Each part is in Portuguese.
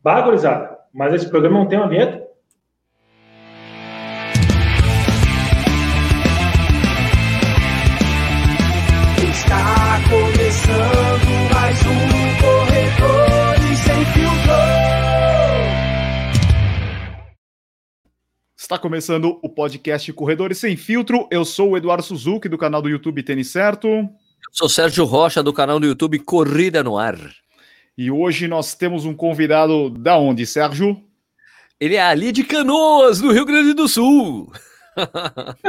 Bagurizada, mas esse programa não tem uma vinheta? Está começando mais um Corredores Sem Filtro. Está começando o podcast Corredores Sem Filtro. Eu sou o Eduardo Suzuki, do canal do YouTube Tênis Certo. Eu sou Sérgio Rocha, do canal do YouTube Corrida no Ar. E hoje nós temos um convidado da onde, Sérgio? Ele é ali de Canoas, no Rio Grande do Sul.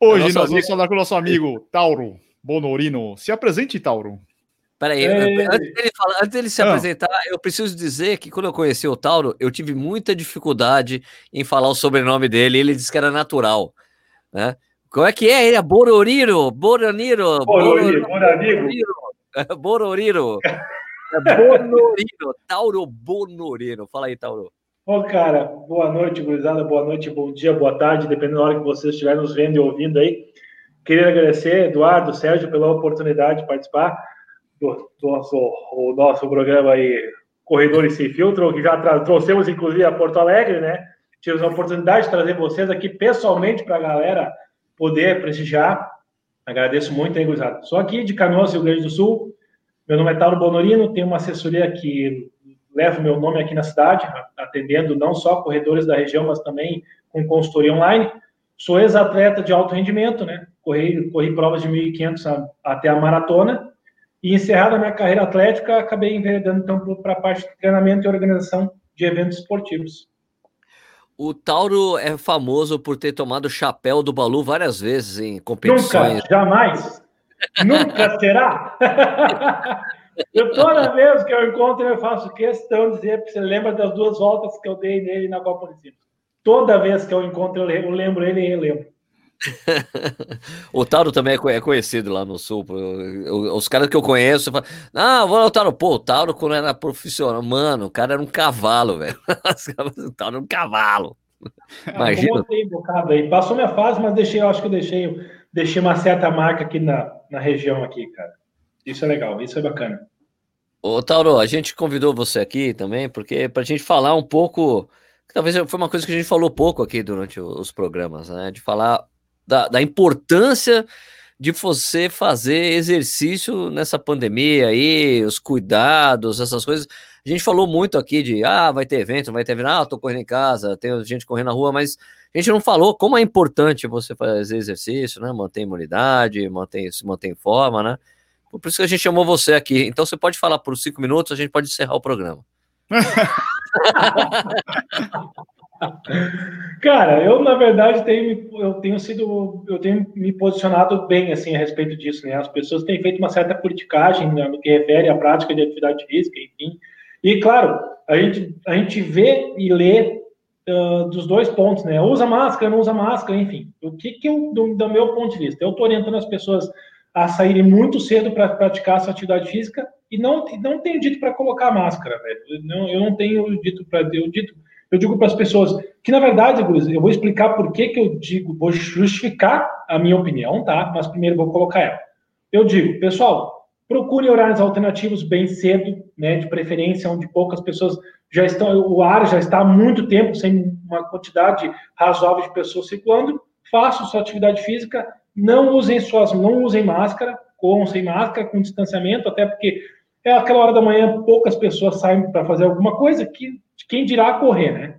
hoje Nosso nós vamos amigo- falar com o nosso amigo Tauro Bonorino. Se apresente, Tauro. Peraí, Ei. antes dele, falar- antes dele se Ah. apresentar, eu preciso dizer que quando eu conheci o Tauro, eu tive muita dificuldade em falar o sobrenome dele. Ele disse que era natural. Né? Como é que é? Ele é Bororiro? Boroniro? Bororiro, Bororiro. Bororiro. É Bonorino. Tauro Bonorino. Fala aí, Tauro. Ô, cara, boa noite, gurizada, boa noite, bom dia, boa tarde, dependendo da hora que vocês estiverem nos vendo e ouvindo aí. Queria agradecer, Eduardo, Sérgio, pela oportunidade de participar do, do nosso, o nosso programa aí, Corredores Sem Filtro, que já trouxemos, inclusive, a Porto Alegre, né? Tivemos a oportunidade de trazer vocês aqui pessoalmente para a galera poder prestigiar. Agradeço muito, hein, gurizada. Sou aqui de Canoas, Rio Grande do Sul. Meu nome é Tauro Bonorino, tenho uma assessoria que leva o meu nome aqui na cidade, atendendo não só corredores da região, mas também com consultoria online. Sou ex-atleta de alto rendimento, né? Corri, corri provas de 1.500 a- até a maratona. E encerrada a minha carreira atlética, acabei enveredando então para a parte de treinamento e organização de eventos esportivos. O Tauro é famoso por ter tomado o chapéu do Balu várias vezes em competições. Nunca, jamais, nunca será. eu toda vez que eu encontro, eu faço questão de dizer, porque você lembra das duas voltas que eu dei nele na Copa. Toda vez que eu encontro, eu lembro ele e relembro. O Tauro também é é conhecido lá no sul. Os caras que eu conheço falam, ah, vou lá o Tauro. Pô, o Tauro quando era profissional, mano, o cara era um cavalo, velho. O Tauro era um cavalo. Imagina. Tenho bocado aí. Passou minha fase, mas deixei, eu acho que eu deixei, deixei uma certa marca aqui na, na região aqui, cara. Isso é legal, isso é bacana. Ô, Tauro, a gente convidou você aqui também, porque pra gente falar um pouco. Talvez foi uma coisa que a gente falou pouco aqui durante os programas, né? De falar da, da importância de você fazer exercício nessa pandemia aí, os cuidados, essas coisas. A gente falou muito aqui de, ah, vai ter evento, vai ter evento, ah, tô correndo em casa, tem gente correndo na rua, mas a gente não falou como é importante você fazer exercício, né? Manter imunidade, manter, se manter em forma, né? Por isso que a gente chamou você aqui. Então você pode falar por cinco minutos, a gente pode encerrar o programa. Cara, eu na verdade tenho, eu tenho sido, eu tenho me posicionado bem assim a respeito disso, né? As pessoas têm feito uma certa politicagem né, no que refere à prática de atividade física, enfim. E claro, a gente a gente vê e lê ah, dos dois pontos, né? Usa máscara, não usa máscara, enfim. O que que eu do, do meu ponto de vista, eu estou orientando as pessoas a saírem muito cedo para praticar essa atividade física e não não tenho dito para colocar máscara, velho. Não, eu não tenho dito para eu dito eu digo para as pessoas que, na verdade, eu vou explicar por que, que eu digo, vou justificar a minha opinião, tá? Mas primeiro vou colocar ela. Eu digo, pessoal, procure horários alternativos bem cedo, né? De preferência, onde poucas pessoas já estão, o ar já está há muito tempo sem uma quantidade razoável de pessoas circulando. Façam sua atividade física, não usem suas, não usem máscara, corram sem máscara, com distanciamento, até porque é aquela hora da manhã, poucas pessoas saem para fazer alguma coisa, que quem dirá correr, né?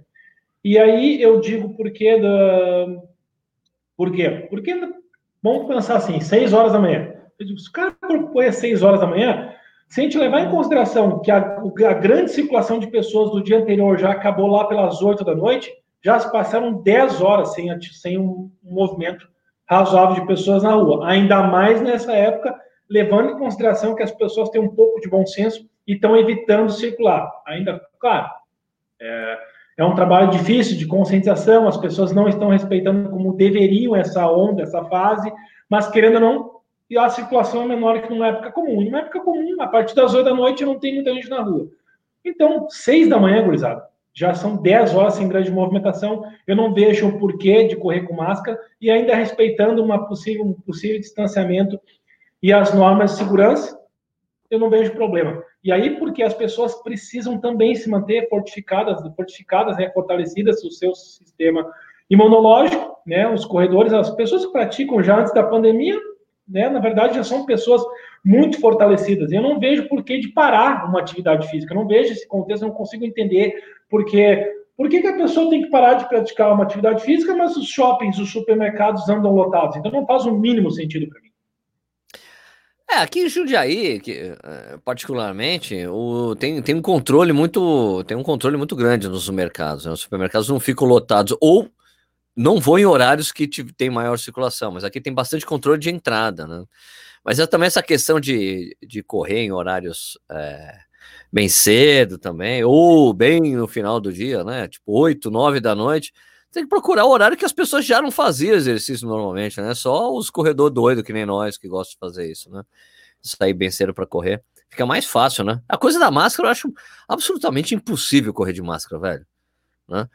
E aí eu digo por que da. Por quê? Porque vamos pensar assim, 6 horas da manhã. Eu digo, se o cara propõe às 6 horas da manhã, se a gente levar em consideração que a, a grande circulação de pessoas do dia anterior já acabou lá pelas 8 da noite, já se passaram 10 horas sem, sem um movimento razoável de pessoas na rua. Ainda mais nessa época, levando em consideração que as pessoas têm um pouco de bom senso e estão evitando circular. Ainda, claro, é, é um trabalho difícil de conscientização, as pessoas não estão respeitando como deveriam essa onda, essa fase, mas querendo ou não, e a circulação é menor que numa época comum. Numa época comum, a partir das 8 da noite, não tem muita gente na rua. Então, 6 da manhã, gurizada, já são 10 horas sem grande movimentação, eu não vejo o porquê de correr com máscara e ainda respeitando uma possível, um possível distanciamento e as normas de segurança, eu não vejo problema. E aí, porque as pessoas precisam também se manter fortificadas, fortificadas, né, fortalecidas o seu sistema imunológico, né, os corredores, as pessoas que praticam já antes da pandemia, né, na verdade, já são pessoas muito fortalecidas. Eu não vejo por que de parar uma atividade física. Eu não vejo esse contexto, não consigo entender porque por que, que, a pessoa tem que parar de praticar uma atividade física, mas os shoppings, os supermercados andam lotados? Então não faz o mínimo sentido para mim. É, aqui em Jundiaí, que, é, particularmente, o, tem, tem um controle muito tem um controle muito grande nos mercados. Né? Os supermercados não ficam lotados ou não vão em horários que tem maior circulação, mas aqui tem bastante controle de entrada, né? Mas é também essa questão de, de correr em horários é, bem cedo também, ou bem no final do dia, né? Tipo 8, 9 da noite tem que procurar o horário que as pessoas já não faziam exercício normalmente, né? Só os corredores doidos que nem nós que gostam de fazer isso, né? Sair bem cedo para correr. Fica mais fácil, né? A coisa da máscara eu acho absolutamente impossível correr de máscara, velho. Né?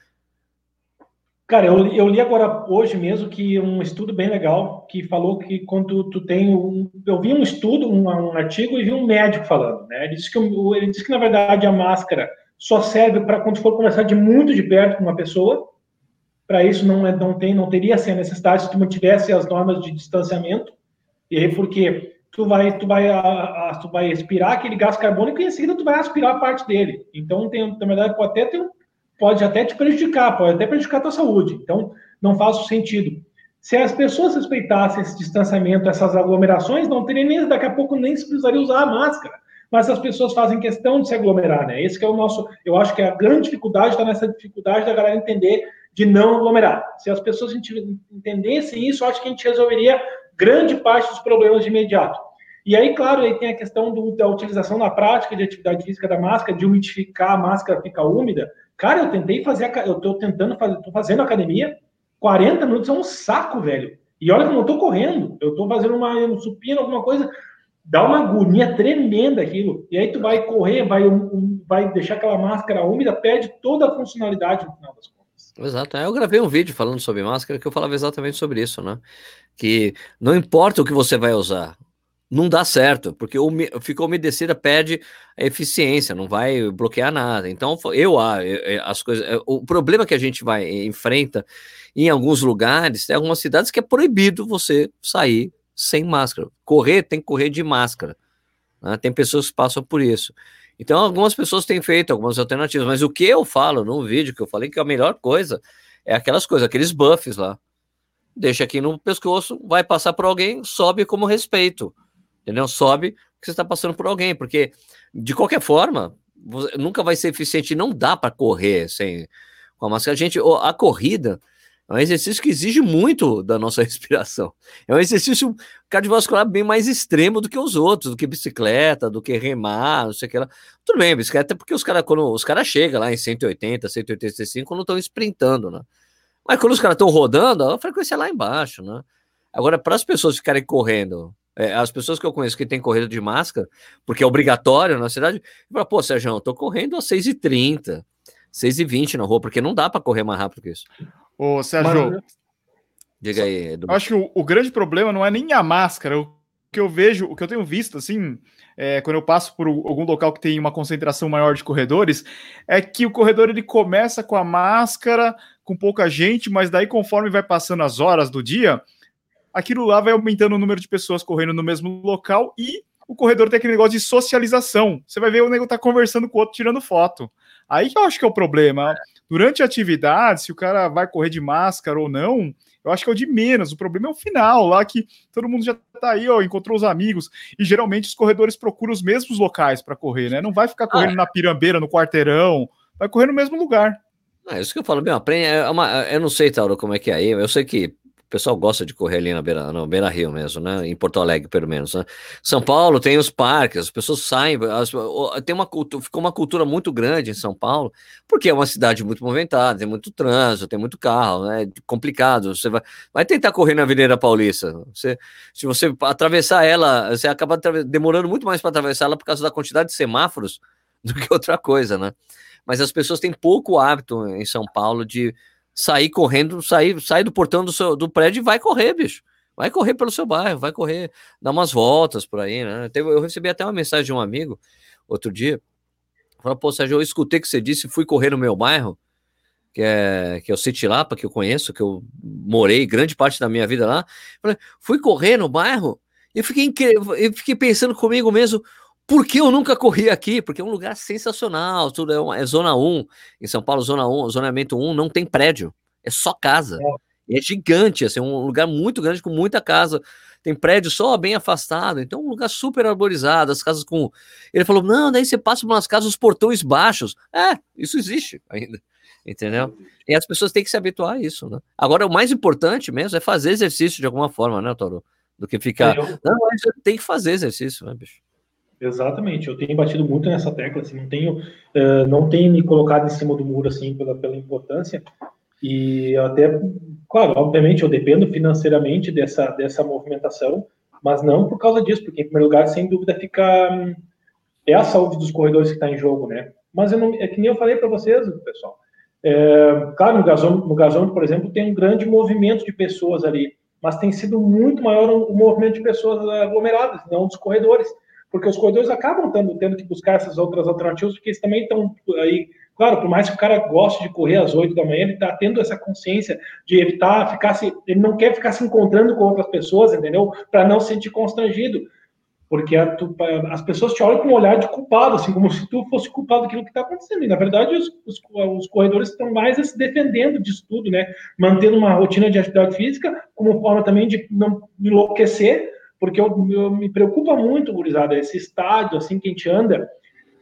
Cara, eu, eu li agora hoje mesmo que um estudo bem legal que falou que quando tu tem um, eu vi um estudo, um, um artigo e vi um médico falando, né? Ele disse que ele disse que na verdade a máscara só serve para quando for conversar de muito de perto com uma pessoa para isso não, é, não, tem, não teria assim, a necessidade se tu mantivesse as normas de distanciamento, e aí porque tu vai, tu vai, a, a, tu vai expirar aquele gás carbônico e em seguida tu vai aspirar parte dele. Então, tem, na verdade, pode até, ter, pode até te prejudicar, pode até prejudicar a tua saúde. Então, não faz sentido. Se as pessoas respeitassem esse distanciamento, essas aglomerações, não teria nem, daqui a pouco nem se precisaria usar a máscara. Mas as pessoas fazem questão de se aglomerar, né? Esse é o nosso, eu acho que a grande dificuldade está nessa dificuldade da galera entender de não aglomerar. Se as pessoas entendessem isso, acho que a gente resolveria grande parte dos problemas de imediato. E aí, claro, aí tem a questão do, da utilização na prática de atividade física da máscara, de umidificar a máscara ficar úmida. Cara, eu tentei fazer, eu tô tentando fazer, tô fazendo academia, 40 minutos é um saco, velho. E olha que eu não tô correndo, eu tô fazendo uma um supino, alguma coisa, dá uma agonia tremenda aquilo. E aí tu vai correr, vai, um, vai deixar aquela máscara úmida, perde toda a funcionalidade no final das contas. Exato. Eu gravei um vídeo falando sobre máscara que eu falava exatamente sobre isso, né? Que não importa o que você vai usar, não dá certo, porque ficou umedecida, perde a eficiência, não vai bloquear nada. Então, eu, ah, as coisas, o problema que a gente vai enfrenta em alguns lugares, tem algumas cidades que é proibido você sair sem máscara. Correr tem que correr de máscara. Né? Tem pessoas que passam por isso. Então, algumas pessoas têm feito algumas alternativas, mas o que eu falo no vídeo que eu falei que a melhor coisa é aquelas coisas, aqueles buffs lá. Deixa aqui no pescoço, vai passar por alguém, sobe como respeito. Entendeu? Sobe que você está passando por alguém, porque de qualquer forma, nunca vai ser eficiente, não dá para correr sem com a máscara. Gente, a corrida, é um exercício que exige muito da nossa respiração. É um exercício cardiovascular bem mais extremo do que os outros, do que bicicleta, do que remar, não sei o que lá. Tudo bem, bicicleta é porque os caras, os chegam lá em 180, 185, quando estão sprintando, né? Mas quando os caras estão rodando, a frequência é lá embaixo, né? Agora, para as pessoas ficarem correndo, é, as pessoas que eu conheço que têm corrida de máscara, porque é obrigatório na cidade, falam, pô, Sérgio, eu tô correndo a 6h30, 6h20 na rua, porque não dá para correr mais rápido que isso. Ô, Sérgio. Diga aí, Edu. Eu acho que o, o, grande problema não é nem a máscara. O que eu vejo, o que eu tenho visto, assim, é, quando eu passo por algum local que tem uma concentração maior de corredores, é que o corredor ele começa com a máscara, com pouca gente, mas daí, conforme vai passando as horas do dia, aquilo lá vai aumentando o número de pessoas correndo no mesmo local e o corredor tem aquele negócio de socialização. Você vai ver o nego tá conversando com o outro, tirando foto. Aí que eu acho que é o problema. Durante a atividade, se o cara vai correr de máscara ou não, eu acho que é o de menos. O problema é o final, lá que todo mundo já tá aí, ó, encontrou os amigos. E geralmente os corredores procuram os mesmos locais para correr, né? Não vai ficar correndo ah, na pirambeira, no quarteirão, vai correr no mesmo lugar. É isso que eu falo, meu, aprende, é uma, eu não sei, Tauro, como é que é aí, eu sei que pessoal gosta de correr ali na beira, no Beira Rio mesmo, né? Em Porto Alegre, pelo menos. Né? São Paulo tem os parques, as pessoas saem, as, tem uma cultura, ficou uma cultura muito grande em São Paulo, porque é uma cidade muito movimentada, tem muito trânsito, tem muito carro, né? Complicado. Você vai, vai tentar correr na Avenida Paulista. Você, se você atravessar ela, você acaba demorando muito mais para atravessar ela por causa da quantidade de semáforos do que outra coisa, né? Mas as pessoas têm pouco hábito em São Paulo de sair correndo, sair, sair do portão do, seu, do prédio e vai correr, bicho. Vai correr pelo seu bairro, vai correr, dar umas voltas por aí, né? Eu recebi até uma mensagem de um amigo outro dia. Falou, pô, Sérgio, eu escutei que você disse, fui correr no meu bairro, que é, que é o Citilapa, que eu conheço, que eu morei grande parte da minha vida lá. Falei, fui correr no bairro e fiquei, eu fiquei pensando comigo mesmo, por que eu nunca corri aqui? Porque é um lugar sensacional, tudo é, uma, é zona 1, em São Paulo, zona 1, zonamento 1, não tem prédio, é só casa. É, é gigante, assim, é um lugar muito grande com muita casa. Tem prédio só bem afastado, então um lugar super arborizado, as casas com. Ele falou: não, daí você passa por umas casas, os portões baixos. É, isso existe ainda entendeu? E as pessoas têm que se habituar a isso, né? Agora, o mais importante mesmo é fazer exercício de alguma forma, né, Toro? Do que ficar. Eu... Não, mas tem que fazer exercício, né, bicho? Exatamente, eu tenho batido muito nessa tecla, assim, não tenho, uh, não tenho me colocado em cima do muro, assim, pela, pela importância, e até, claro, obviamente eu dependo financeiramente dessa, dessa movimentação, mas não por causa disso, porque em primeiro lugar, sem dúvida, fica, é a saúde dos corredores que está em jogo, né, mas não, é que nem eu falei para vocês, pessoal, é, claro, no gasômetro, no gasômetro, por exemplo, tem um grande movimento de pessoas ali, mas tem sido muito maior o movimento de pessoas aglomeradas, não dos corredores, porque os corredores acabam tendo, tendo que buscar essas outras alternativas, porque eles também estão aí. Claro, por mais que o cara goste de correr às 8 da manhã, ele está tendo essa consciência de evitar ficar se. Ele não quer ficar se encontrando com outras pessoas, entendeu? Para não se sentir constrangido. Porque a, tu, as pessoas te olham com um olhar de culpado, assim, como se tu fosse culpado daquilo que está acontecendo. E, na verdade, os, os, os, corredores estão mais se defendendo disso tudo, né? Mantendo uma rotina de atividade física, como forma também de não enlouquecer, porque eu, eu me preocupa muito, gurizada, esse estádio, assim, que a gente anda,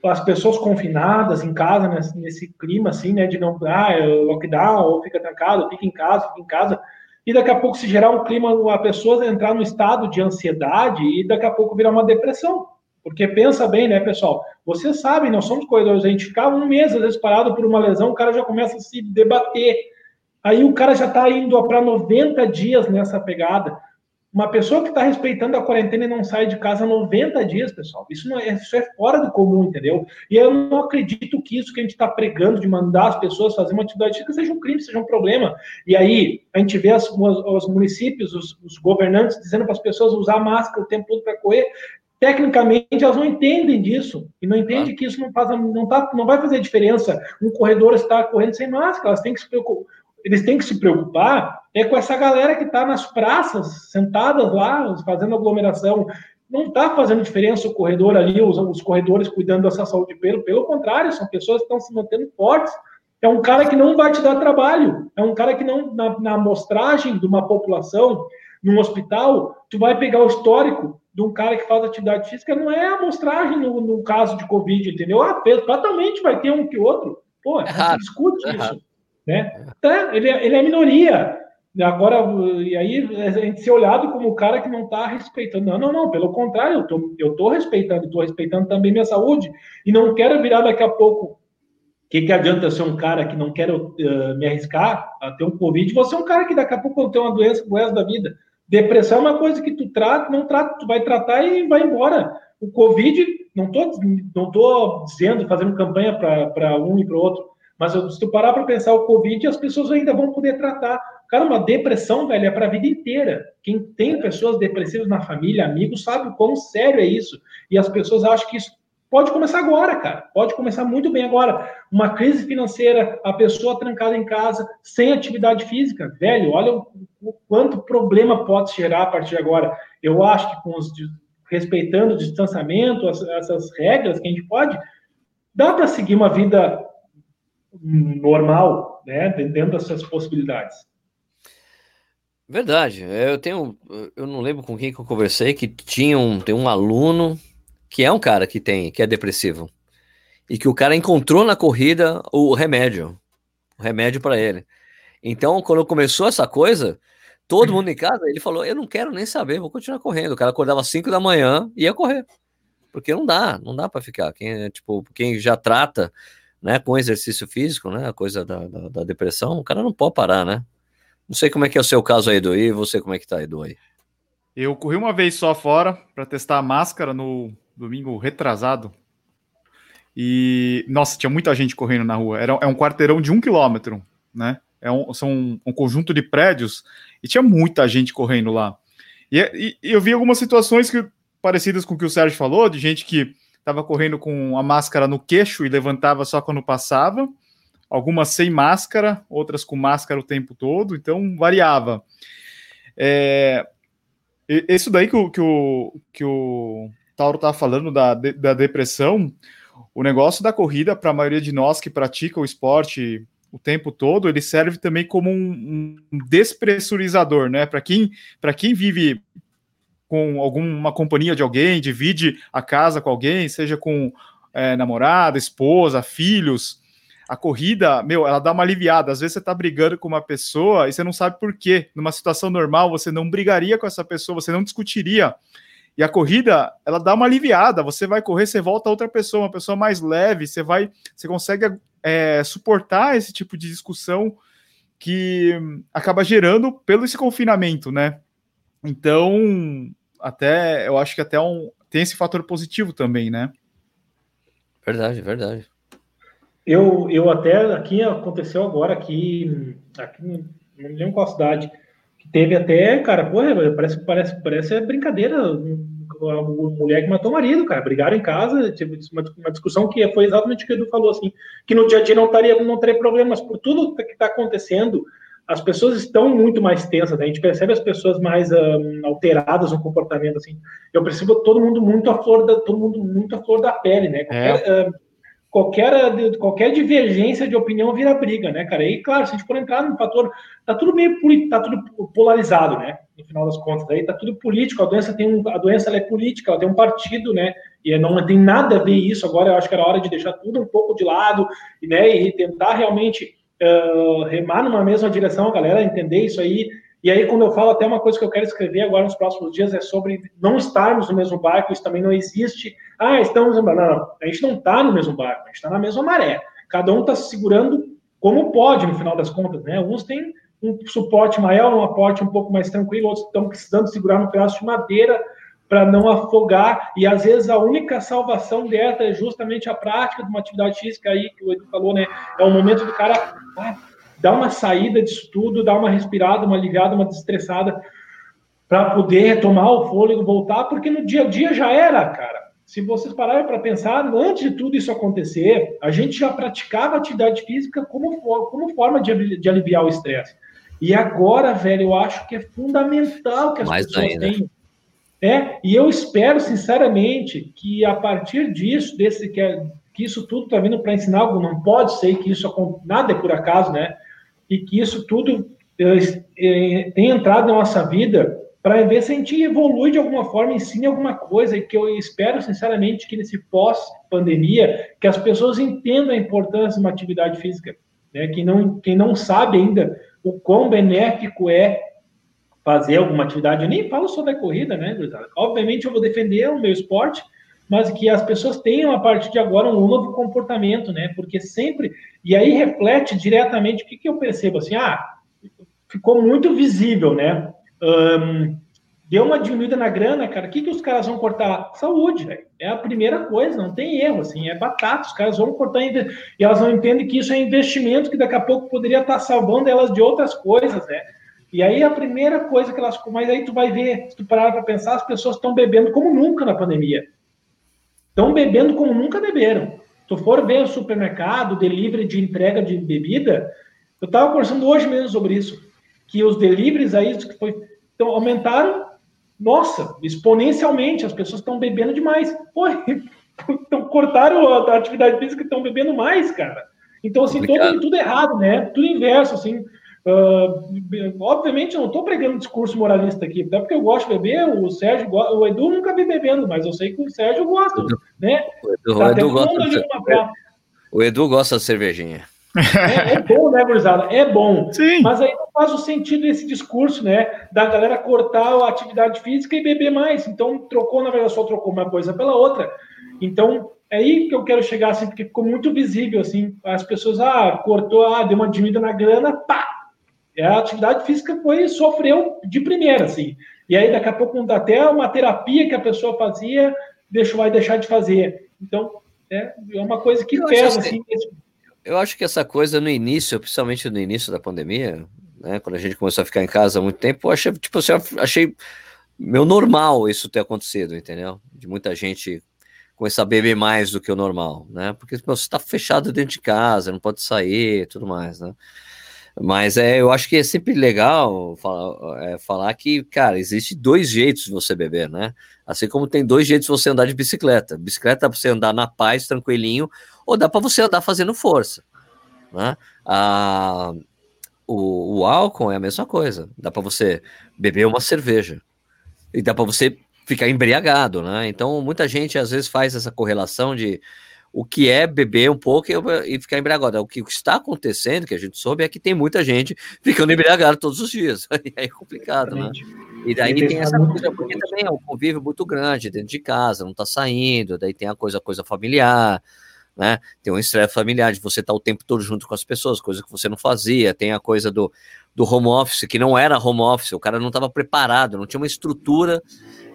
as pessoas confinadas em casa, nesse, nesse clima, assim, né, de não, ah, é lockdown, ou fica trancado, fica em casa, fica em casa, e daqui a pouco se gerar um clima, a pessoa entrar no estado de ansiedade e daqui a pouco virar uma depressão. Porque pensa bem, né, pessoal? Vocês sabem, nós somos corredores, a gente fica um mês, às vezes, parado por uma lesão, o cara já começa a se debater. Aí o cara já está indo para 90 dias nessa pegada. Uma pessoa que está respeitando a quarentena e não sai de casa 90 dias, pessoal, isso, não é, isso é fora do comum, entendeu? E eu não acredito que isso que a gente está pregando de mandar as pessoas fazer uma atividade física seja um crime, seja um problema. E aí a gente vê as, os, os municípios, os, os governantes dizendo para as pessoas usar máscara o tempo todo para correr. Tecnicamente, elas não entendem disso e não entendem que isso não, faz, não, tá, não vai fazer diferença. Um corredor está correndo sem máscara, elas têm que se preocupar eles têm que se preocupar é com essa galera que está nas praças, sentadas lá, fazendo aglomeração. Não está fazendo diferença o corredor ali, os, os corredores cuidando dessa saúde. Pelo, pelo contrário, são pessoas que estão se mantendo fortes. É um cara que não vai te dar trabalho. É um cara que não, na, na amostragem de uma população, num hospital, tu vai pegar o histórico de um cara que faz atividade física, não é amostragem no, no caso de Covid, entendeu? Ah, fatalmente vai ter um que outro. Pô, é discute isso. Né? Tá, ele, é, ele é minoria. Agora, e aí a gente ser olhado como o cara que não está respeitando. Não, não, não, pelo contrário, eu tô, eu tô respeitando, estou respeitando também minha saúde, e não quero virar daqui a pouco. O que, que adianta ser um cara que não quero uh, me arriscar a ter um Covid? Você é um cara que daqui a pouco tenho uma doença pro resto da vida. Depressão é uma coisa que tu trata, não trata, tu vai tratar e vai embora. O Covid, não estou não tô dizendo, fazendo campanha para um e para outro, mas se tu parar para pensar o Covid, as pessoas ainda vão poder tratar. Cara, uma depressão, velho, é para a vida inteira. Quem tem pessoas depressivas na família, amigos, sabe o quão sério é isso. E as pessoas acham que isso pode começar agora, cara. Pode começar muito bem agora. Uma crise financeira, a pessoa trancada em casa, sem atividade física. Velho, olha o, o quanto problema pode gerar a partir de agora. Eu acho que com os respeitando o distanciamento, essas regras que a gente pode, dá para seguir uma vida normal, né, dentro dessas possibilidades. Verdade. Eu tenho, eu não lembro com quem que eu conversei que tinha um, tem um aluno que é um cara que tem, que é depressivo e que o cara encontrou na corrida o remédio, o remédio para ele. Então, quando começou essa coisa, todo mundo em casa, ele falou: Eu não quero nem saber, vou continuar correndo. O cara acordava às 5 da manhã e ia correr. Porque não dá, não dá para ficar. Quem, tipo, quem já trata né, com exercício físico, né, a coisa da, da, da, depressão, o cara não pode parar, né? Não sei como é que é o seu caso aí, Edu, e você como é que tá, Edu, aí? Eu corri uma vez só fora para testar a máscara no domingo retrasado. E, nossa, tinha muita gente correndo na rua. Era, é um quarteirão de um quilômetro, né? É um, são um, um conjunto de prédios e tinha muita gente correndo lá. E, e, e eu vi algumas situações que, parecidas com o que o Sérgio falou, de gente que estava correndo com a máscara no queixo e levantava só quando passava, algumas sem máscara, outras com máscara o tempo todo, então variava. É, isso daí que o, que o, que o Tauro estava falando da, da depressão, o negócio da corrida, para a maioria de nós que pratica o esporte o tempo todo, ele serve também como um, um despressurizador, né? Para quem, quem vive com alguma companhia de alguém, divide a casa com alguém, seja com é, namorada, esposa, filhos, a corrida, meu, ela dá uma aliviada. Às vezes você tá brigando com uma pessoa e você não sabe por quê. Numa situação normal, você não brigaria com essa pessoa, você não discutiria. E a corrida, ela dá uma aliviada. Você vai correr, você volta a outra pessoa, uma pessoa mais leve, você vai, você consegue é, suportar esse tipo de discussão que acaba gerando pelo esse confinamento, né? Então, até eu acho que até um, tem esse fator positivo também, né? Verdade, verdade. Eu, eu até aqui aconteceu agora aqui, aqui não me lembro qual cidade, que teve até, cara, porra, parece, parece, parece brincadeira. A mulher que matou o marido, cara, brigaram em casa, tive uma, uma discussão que foi exatamente o que o Edu falou, assim, que no dia a dia não estaria, não teria problemas por tudo que está acontecendo, as pessoas estão muito mais tensas, né? a gente percebe as pessoas mais um, alteradas no comportamento, assim. Eu percebo todo mundo muito a flor da, todo mundo muito a flor da pele, né? Qualquer, é. uh, qualquer, qualquer divergência de opinião vira briga, né, cara? E claro, se a gente for entrar no fator, tá tudo meio tá tudo polarizado, né? No final das contas, aí tá tudo político. A doença tem um, a doença é política, ela tem um partido, né? E não tem nada a ver isso. Agora eu acho que era hora de deixar tudo um pouco de lado, né? E tentar realmente remar numa mesma direção, a galera entender isso aí e aí, quando eu falo até uma coisa que eu quero escrever agora nos próximos dias é sobre não estarmos no mesmo barco, isso também não existe. Ah, estamos. Não, não, a gente não está no mesmo barco, a gente está na mesma maré. Cada um está se segurando como pode, no final das contas, né? Uns têm um suporte maior, um aporte um pouco mais tranquilo, outros estão precisando segurar um pedaço de madeira para não afogar, e às vezes a única salvação dessa é justamente a prática de uma atividade física aí, que o Edu falou, né? É o momento do cara. Ah, dar uma saída disso tudo, dar uma respirada, uma aliviada, uma destressada, para poder retomar o fôlego, voltar, porque no dia a dia já era, cara. Se vocês pararem para pensar, antes de tudo isso acontecer, a gente já praticava atividade física como, como forma de, de aliviar o estresse. E agora, velho, eu acho que é fundamental que as Mais pessoas ainda. tenham. É, e eu espero, sinceramente, que a partir disso, desse que, é, que isso tudo está vindo para ensinar algo, não pode ser que isso nada é por acaso, né? e que isso tudo é, tem entrado na nossa vida para ver se a gente evolui de alguma forma, ensine alguma coisa, e que eu espero, sinceramente, que nesse pós-pandemia, que as pessoas entendam a importância de uma atividade física. Né? Quem, não, quem não sabe ainda o quão benéfico é fazer alguma atividade, eu nem falo só da corrida, né, Obviamente eu vou defender o meu esporte, mas que as pessoas tenham a partir de agora um novo comportamento, né? Porque sempre e aí reflete diretamente o que, que eu percebo assim, ah, ficou muito visível, né? Um, deu uma diminuída na grana, cara. O que, que os caras vão cortar? Saúde, velho. É a primeira coisa, não tem erro, assim, é batata. Os caras vão cortar e elas não entendem que isso é investimento que daqui a pouco poderia estar salvando elas de outras coisas, né? E aí a primeira coisa que elas. Mas aí tu vai ver, se tu parar para pensar, as pessoas estão bebendo como nunca na pandemia. Estão bebendo como nunca beberam. Se for ver o supermercado, delivery de entrega de bebida, eu estava conversando hoje mesmo sobre isso, que os deliveries aí que foi, então, aumentaram, nossa, exponencialmente, as pessoas estão bebendo demais. Pô, então cortaram a atividade física e estão bebendo mais, cara. Então, assim, todo, tudo errado, né? Tudo inverso, assim. Uh, obviamente, eu não estou pregando discurso moralista aqui, até porque eu gosto de beber, o Sérgio, o Edu nunca vi bebendo, mas eu sei que o Sérgio gosta, Edu, né? O Edu, tá o Edu gosta de... o Edu gosta de cervejinha. É, é, bom, né, gurizada? É bom. Sim. Mas aí não faz o sentido esse discurso, né? Da galera cortar a atividade física e beber mais. Então, trocou, na verdade, só trocou uma coisa pela outra. Então, é aí que eu quero chegar, assim, porque ficou muito visível, assim, as pessoas, ah, cortou, ah, deu uma diminuída na grana, pá, é, a atividade física foi sofreu de primeira, assim. E aí, daqui a pouco, até uma terapia que a pessoa fazia, deixou, vai deixar de fazer. Então, é, é uma coisa que eu pesa, assim. Eu acho que essa coisa no início, principalmente no início da pandemia, né, quando a gente começou a ficar em casa há muito tempo, eu achei, tipo assim, achei meu normal isso ter acontecido, entendeu? De muita gente começar a beber mais do que o normal, né? Porque você está fechado dentro de casa, não pode sair, tudo mais, né? Mas é, eu acho que é sempre legal falar, é, falar que, cara, existe dois jeitos de você beber, né? Assim como tem dois jeitos de você andar de bicicleta. Bicicleta dá para você andar na paz, tranquilinho, ou dá para você andar fazendo força, né? Ah, o, o álcool é a mesma coisa. Dá para você beber uma cerveja e dá para você ficar embriagado, né? Então, muita gente às vezes faz essa correlação de o que é beber um pouco e, ficar embriagado. O que está acontecendo, que a gente soube, é que tem muita gente ficando embriagado todos os dias. Aí é complicado, né? E daí tem essa coisa, porque também é um convívio muito grande dentro de casa, não está saindo, daí tem a coisa, coisa familiar, né? Tem um estresse familiar de você estar tá o tempo todo junto com as pessoas, coisa que você não fazia, tem a coisa do, do home office, que não era home office, o cara não estava preparado, não tinha uma estrutura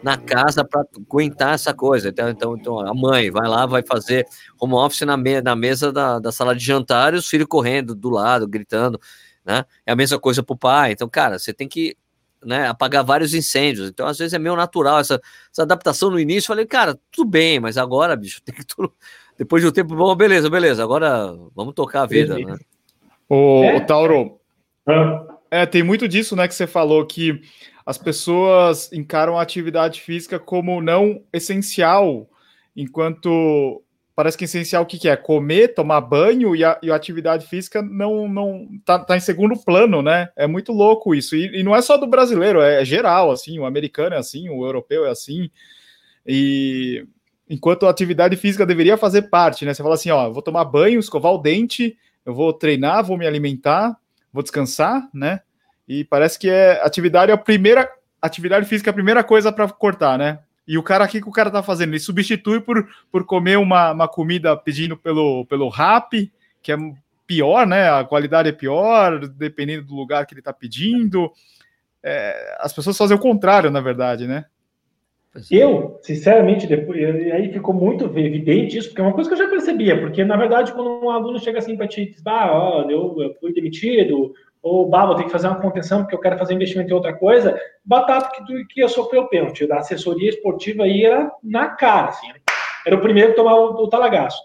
na casa para aguentar essa coisa. Então, então, então, a mãe vai lá, vai fazer home office na, me na mesa da, da sala de jantar e os filhos correndo do lado, gritando, né? É a mesma coisa para o pai. Então, cara, você tem que né, apagar vários incêndios. Então, às vezes é meio natural essa, essa adaptação no início. Falei, cara, tudo bem, mas agora, bicho, tem que tudo. Depois de um tempo bom, beleza, beleza. Agora vamos tocar a vida, né? O, é? o Tauro. É, tem muito disso, né, que você falou que as pessoas encaram a atividade física como não essencial, enquanto parece que essencial o que, que é? Comer, tomar banho e a, e a, atividade física não não tá, tá, em segundo plano, né? É muito louco isso. E, e, não é só do brasileiro, é, é geral, assim, o americano é assim, o europeu é assim. E enquanto a atividade física deveria fazer parte, né? Você fala assim, ó, vou tomar banho, escovar o dente, eu vou treinar, vou me alimentar, vou descansar, né? E parece que é atividade é a primeira atividade física é a primeira coisa para cortar, né? E o cara aqui que o cara tá fazendo, ele substitui por, por comer uma, uma comida pedindo pelo, pelo rap, que é pior, né? A qualidade é pior, dependendo do lugar que ele tá pedindo. É, as pessoas fazem o contrário, na verdade, né? É. Eu, sinceramente, depois, aí ficou muito evidente isso, porque é uma coisa que eu já percebia, porque na verdade, quando um aluno chega assim para ti, diz, ah, ó, eu, eu fui demitido, ou vou ter que fazer uma contenção porque eu quero fazer investimento em outra coisa, batata que, que eu sofri o pênalti. Da assessoria esportiva aí era na cara, assim. Era o primeiro a tomar o, o talagaço.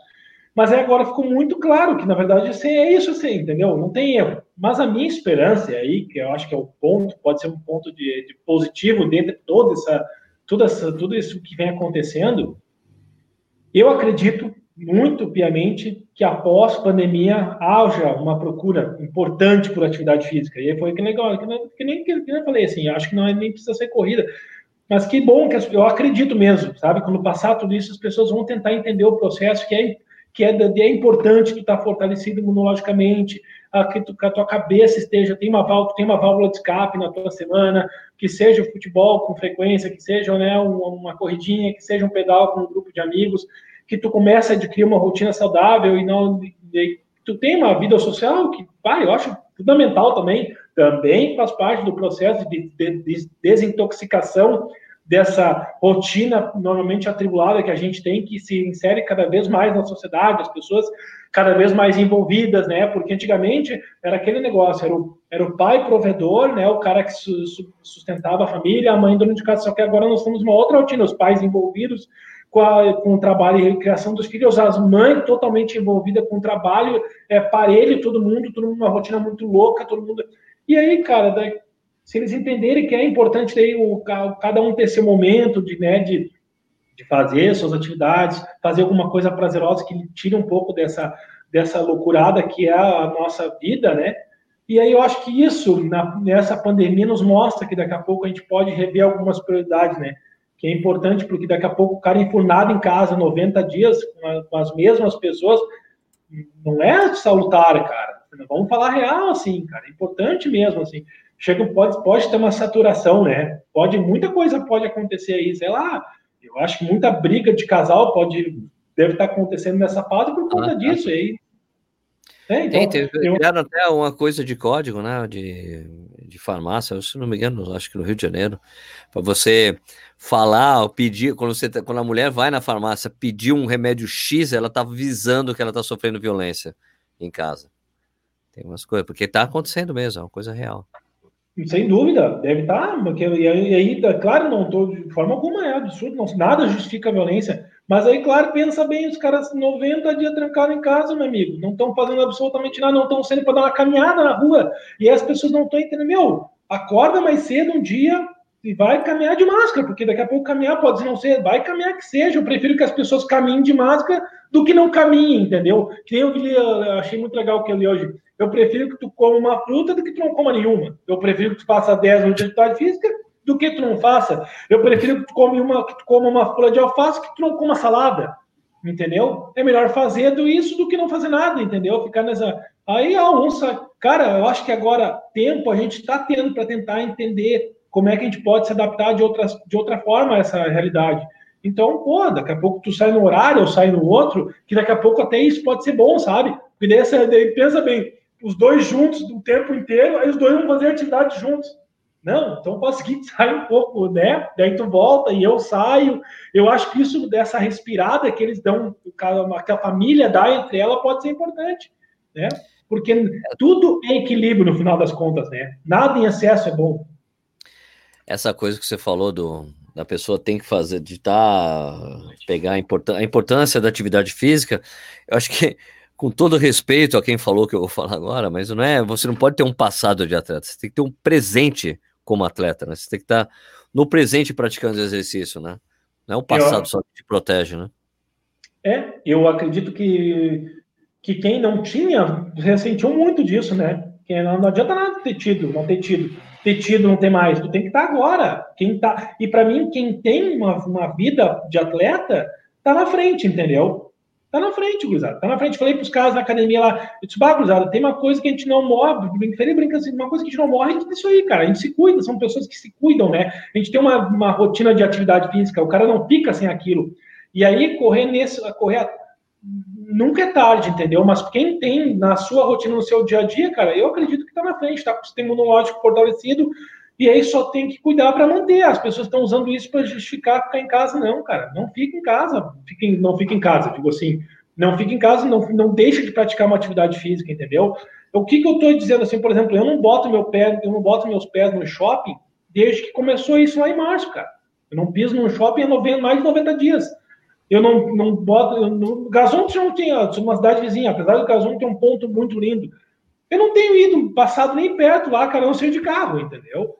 Mas aí agora ficou muito claro que, na verdade, assim, é isso assim, entendeu? Não tem erro. Mas a minha esperança, aí, que eu acho que é o ponto, pode ser um ponto de, de positivo dentro de toda essa, toda essa, tudo isso que vem acontecendo, eu acredito muito piamente que após pandemia haja uma procura importante por atividade física. E foi que legal, que, nem, que, nem, que nem eu falei assim, acho que não é, nem precisa ser corrida. Mas que bom que eu acredito mesmo, sabe? Quando passar tudo isso, as pessoas vão tentar entender o processo que é que é, é importante estar tá fortalecido imunologicamente, a, que, tu, que a tua cabeça esteja, tem uma válvula, tem uma válvula de escape na tua semana, que seja o futebol com frequência, que seja né, uma, uma corridinha, que seja um pedal com um grupo de amigos, que tu começa a adquirir uma rotina saudável e não e tu tem uma vida social que, pai, eu acho fundamental também, também faz parte do processo de, de, de desintoxicação dessa rotina normalmente atribulada que a gente tem, que se insere cada vez mais na sociedade, as pessoas cada vez mais envolvidas, né? Porque antigamente era aquele negócio, era o, era o pai provedor, né? O cara que sustentava a família, a mãe dona de casa, só que agora nós temos uma outra rotina, os pais envolvidos com, a, com o trabalho e criação dos filhos, as mães totalmente envolvidas com o trabalho, é parelho, todo mundo, todo mundo uma rotina muito louca, todo mundo. E aí, cara, daí, se eles entenderem que é importante ter o, cada um ter seu momento de, né, de, de fazer suas atividades, fazer alguma coisa prazerosa que tire um pouco dessa, dessa loucurada que é a nossa vida, né? E aí eu acho que isso, na, nessa pandemia, nos mostra que daqui a pouco a gente pode rever algumas prioridades, né? Que é importante, porque daqui a pouco o cara enfurnado em casa 90 dias com, as mesmas pessoas, não é salutar, cara. Vamos falar real, assim, cara. É importante mesmo, assim. Chega, pode, pode ter uma saturação, né? Pode, muita coisa pode acontecer aí, sei lá. Eu acho que muita briga de casal pode, deve estar acontecendo nessa fase por conta ah, disso aí. É, então, Tem, eu... até uma coisa de código, né? De, de farmácia, se não me engano, acho que no Rio de Janeiro, para você falar, pedir, quando, você, tá, quando a mulher vai na farmácia pedir um remédio X, ela tá visando que ela tá sofrendo violência em casa. Tem umas coisas, porque tá acontecendo mesmo, é uma coisa real. Sem dúvida, deve estar, tá, porque e aí, claro, não estou de forma alguma é absurdo, não, nada justifica a violência, mas aí, claro, pensa bem, os caras 90 dias trancados em casa, meu amigo, não estão fazendo absolutamente nada, não estão saindo para dar uma caminhada na rua, e as pessoas não estão entendendo, meu, acorda mais cedo um dia e vai caminhar de máscara, porque daqui a pouco caminhar pode não ser, vai caminhar que seja, eu prefiro que as pessoas caminhem de máscara do que não caminhem, entendeu? Que eu, eu achei muito legal o que eu li hoje, eu prefiro que tu coma uma fruta do que tu não coma nenhuma. Eu prefiro que tu faça 10 minutos de atividade física do que tu não faça. Eu prefiro que tu, come uma, que tu coma uma folha de alface que tu não coma salada. Entendeu? É melhor fazer do isso do que não fazer nada, entendeu? Ficar nessa. Aí a onça. Cara, eu acho que agora, tempo, a gente está tendo para tentar entender como é que a gente pode se adaptar de, outras, de outra forma a essa realidade. Então, pô, daqui a pouco tu sai no horário ou sai no outro, que daqui a pouco até isso pode ser bom, sabe? Porque daí, daí pensa bem, os dois juntos o tempo inteiro, aí os dois vão fazer atividade juntos. Não, então pode seguir, sai um pouco, né? Daí tu volta e eu saio. Eu acho que isso dessa respirada que eles dão, que a família dá entre ela, pode ser importante, né? Porque tudo é equilíbrio no final das contas, né? Nada em excesso é bom. Essa coisa que você falou do, da pessoa tem que fazer, de tá, pegar a, importância, a importância da atividade física, eu acho que com todo respeito a quem falou que eu vou falar agora, mas não é, você não pode ter um passado de atleta, você tem que ter um presente como atleta, né? Você tem que estar no presente praticando exercício, né? Não é um passado eu, só que te protege, né? É, eu acredito que, que quem não tinha ressentiu muito disso, né? Que não, não adianta nada ter tido, não ter tido, ter tido, não ter mais. Tu tem que estar agora. Quem tá, e para mim, quem tem uma, uma vida de atleta, tá na frente, entendeu? Tá na frente, gurizada. Tá na frente. Falei pros caras na academia lá. Eu disse, bah, gurizada, tem uma coisa que a gente não morre. Brincadeira, brinca assim, uma coisa que a gente não morre, é isso aí, cara. A gente se cuida, são pessoas que se cuidam, né? A gente tem uma, uma rotina de atividade física, o cara não fica sem aquilo. E aí, correr nesse. Correr nunca é tarde, entendeu? Mas quem tem na sua rotina, no seu dia a dia, cara, eu acredito que tá na frente, tá com o sistema imunológico fortalecido, e aí só tem que cuidar para manter. As pessoas estão usando isso para justificar ficar em casa, não, cara. Não fique em casa, fique, não fique em casa, digo assim, não fique em casa, não, não deixe de praticar uma atividade física, entendeu? O que, que eu estou dizendo assim, por exemplo, eu não boto meu pé, eu não boto meus pés no shopping desde que começou isso lá em março, cara. Eu não piso no shopping há 90, mais de 90 dias. Eu não, não boto. Eu não, Gazon não tem, uma cidade vizinha, apesar do Gazon ter um ponto muito lindo. Eu não tenho ido, passado nem perto lá, cara, não sei de carro, entendeu?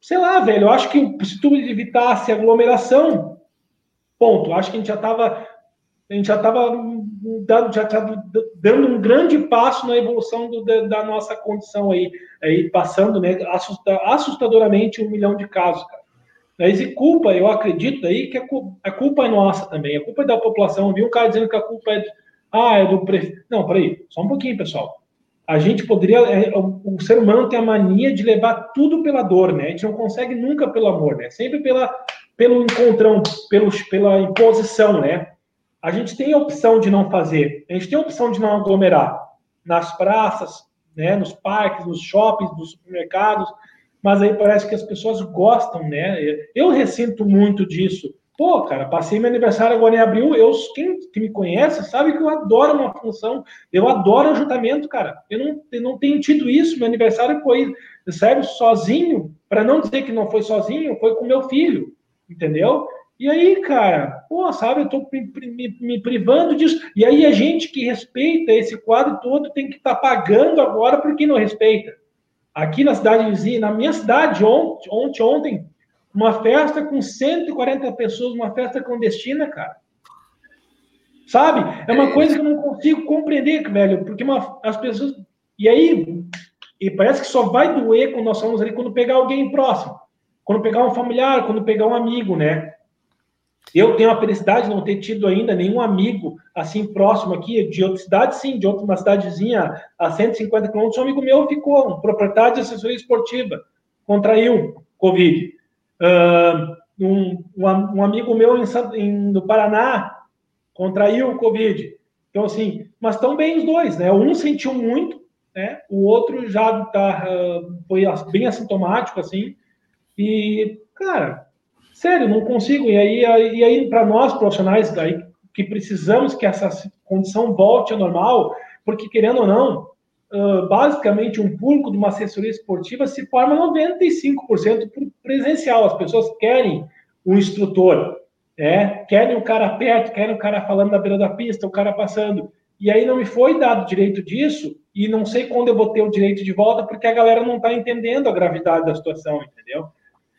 Sei lá, velho, eu acho que se tu evitasse aglomeração, ponto. Acho que a gente já estava a gente já estava dando, já dando um grande passo na evolução do, da, da, nossa condição aí, aí passando né, assustadoramente um milhão de casos, cara. Mas e culpa, eu acredito aí que a culpa, a culpa é nossa também, a culpa é da população. Eu vi um cara dizendo que a culpa é, ah, é do prefeito. Não, peraí, só um pouquinho, pessoal a gente poderia. É, o, ser humano tem a mania de levar tudo pela dor, né? A gente não consegue nunca pelo amor, né? Sempre pela, pelo encontrão, pelo, pela imposição, né? A gente tem a opção de não fazer, a gente tem a opção de não aglomerar nas praças, né? Nos parques, nos shoppings, nos supermercados, mas aí parece que as pessoas gostam, né? Eu ressinto muito disso. Pô, cara, passei meu aniversário agora em abril. Eu, quem que me conhece sabe que eu adoro uma função. Eu adoro ajuntamento, cara. Eu não, eu não tenho tido isso. Meu aniversário foi, sério, sozinho. Para não dizer que não foi sozinho, foi com meu filho, entendeu? E aí, cara, pô, sabe, eu tô me, me, me, privando disso. E aí a gente que respeita esse quadro todo tem que estar tá pagando agora porque não respeita. Aqui na cidade vizinha, na minha cidade, ontem, ontem, ontem uma festa com 140 pessoas, uma festa clandestina, cara. Sabe? É uma coisa que eu não consigo compreender, velho, porque uma, as pessoas. E aí, e parece que só vai doer quando nós falamos ali quando pegar alguém próximo, quando pegar um familiar, quando pegar um amigo, né? Eu tenho a felicidade de não ter tido ainda nenhum amigo assim próximo aqui, de outra cidade, sim, de outra uma cidadezinha a 150 quilômetros. Um amigo meu ficou, um proprietário de assessoria esportiva, contraiu Covid. Um, um, amigo meu em, em, no Paraná contraiu o Covid. Então, assim, mas estão bem os dois, né? Um sentiu muito, né? O outro já tá, uh, foi bem assintomático, assim. E, cara, sério, não consigo. E aí, e aí para nós profissionais daí, que precisamos que essa condição volte ao normal, porque querendo ou não, uh, basicamente um público de uma assessoria esportiva se forma 95% por presencial. As pessoas querem o instrutor, é, querem o cara perto, querem o cara falando na beira da pista, o cara passando. E aí não me foi dado direito disso, e não sei quando eu vou ter o direito de volta, porque a galera não está entendendo a gravidade da situação, entendeu?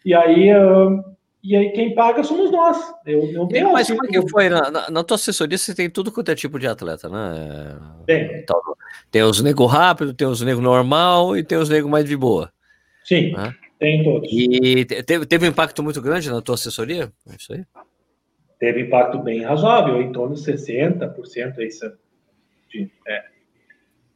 E aí, uh, e aí quem paga somos nós. Eu não tenho Mas como é que foi? Na, na, na, tua assessoria você tem tudo quanto é tipo de atleta, né? Tem. Então, tem os nego rápido, tem os nego normal e tem os nego mais de boa. Sim, né? tem todos. E teve, teve um impacto muito grande na tua assessoria? É isso aí? Teve impacto bem razoável, em torno de 60% aí. É.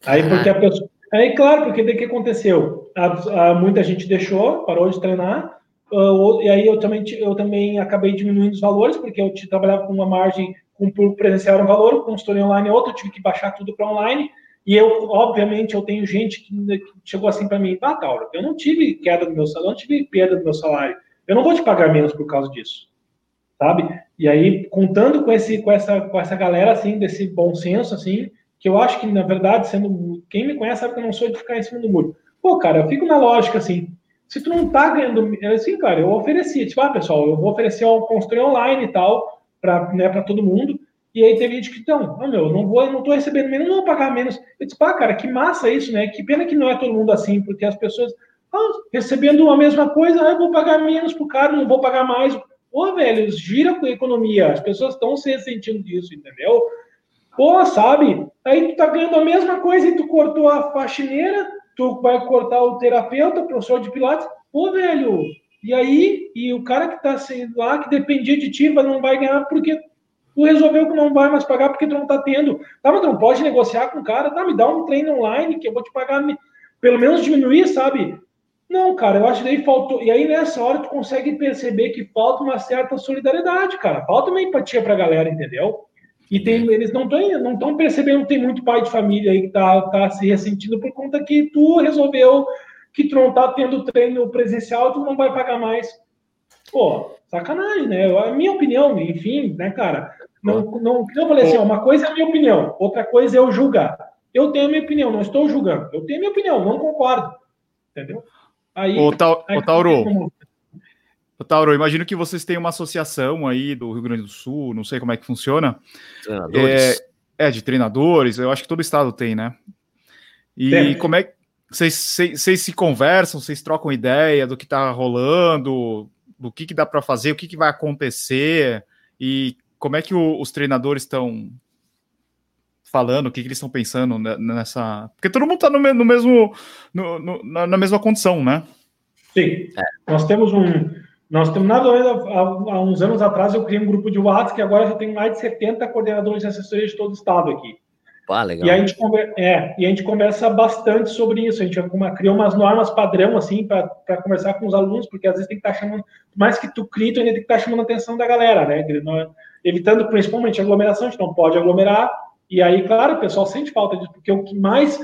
Aí porque a pessoa. Aí, claro, porque daí que aconteceu? A, a, muita gente deixou, parou de treinar, uh, e aí eu também, eu também acabei diminuindo os valores, porque eu trabalhava com uma margem, com um presencial era um valor, consultoria online é outro, eu tive que baixar tudo para online, e eu, obviamente, eu tenho gente que, que chegou assim para mim, ah, Tauro, eu não tive queda do meu salário, não tive perda do meu salário, eu não vou te pagar menos por causa disso, sabe? E aí, contando com, esse, com, essa, com essa galera, assim, desse bom senso, assim, que eu acho que, na verdade, sendo quem me conhece sabe que eu não sou de ficar em cima do muro. Pô, cara, eu fico na lógica assim. Se tu não tá ganhando, assim, cara, eu ofereci, tipo, ah, pessoal, eu vou oferecer um construir online e tal, para né, pra todo mundo. E aí teve gente que, então, ah, meu, não vou, não tô recebendo menos, não vou pagar menos. Eu disse, pá, cara, que massa isso, né? Que pena que não é todo mundo assim, porque as pessoas, ah, recebendo a mesma coisa, ah, eu vou pagar menos pro cara, não vou pagar mais. Pô, velho, gira com a economia, as pessoas estão se ressentindo disso, entendeu? Pô, sabe? Aí tu tá ganhando a mesma coisa e tu cortou a faxineira, tu vai cortar o terapeuta, o professor de pilates. Pô, velho, e aí? E o cara que tá sendo lá, que dependia de ti, não vai ganhar porque tu resolveu que não vai mais pagar porque tu não tá tendo. Tá, mas tu não pode negociar com o cara, tá? Me dá um treino online que eu vou te pagar, pelo menos diminuir, sabe? Não, cara, eu acho que daí faltou. E aí nessa hora tu consegue perceber que falta uma certa solidariedade, cara. Falta uma empatia pra galera, entendeu? E tem, eles não estão não tão percebendo que tem muito pai de família aí que tá, tá se ressentindo por conta que tu resolveu que tu não tá tendo treino presencial, tu não vai pagar mais. Pô, sacanagem, né? A minha opinião, enfim, né, cara? Não, não, eu falei assim, uma coisa é a minha opinião, outra coisa é eu julgar. Eu tenho a minha opinião, não estou julgando. Eu tenho a minha opinião, não concordo. Entendeu? Aí, ô, ta, aí, ô Tauro, Tauro, imagino que vocês têm uma associação aí do Rio Grande do Sul, não sei como é que funciona. Treinadores. É, é de treinadores, eu acho que todo estado tem, né? E como é que vocês, se conversam, vocês trocam ideia do que tá rolando, do que, que dá para fazer, o que, que vai acontecer e como é que o, os treinadores estão falando, o que, que eles estão pensando nessa. Porque todo mundo está no, no, mesmo, no, no, na mesma condição, né? Sim. É. Nós temos um, nós temos, nada há, há uns anos atrás, eu criei um grupo de WhatsApp que agora já tem mais de 70 coordenadores de assessoria de todo o estado aqui. Ah, legal. E a, gente conversa, é, e a gente conversa bastante sobre isso. A gente criou umas normas padrão, assim, para conversar com os alunos, porque às vezes tem que estar tá chamando, mais que tu crie, tu ainda tem que estar tá chamando a atenção da galera, né? Evitando principalmente aglomeração, a gente não pode aglomerar. E aí, claro, o pessoal sente falta disso, porque o que mais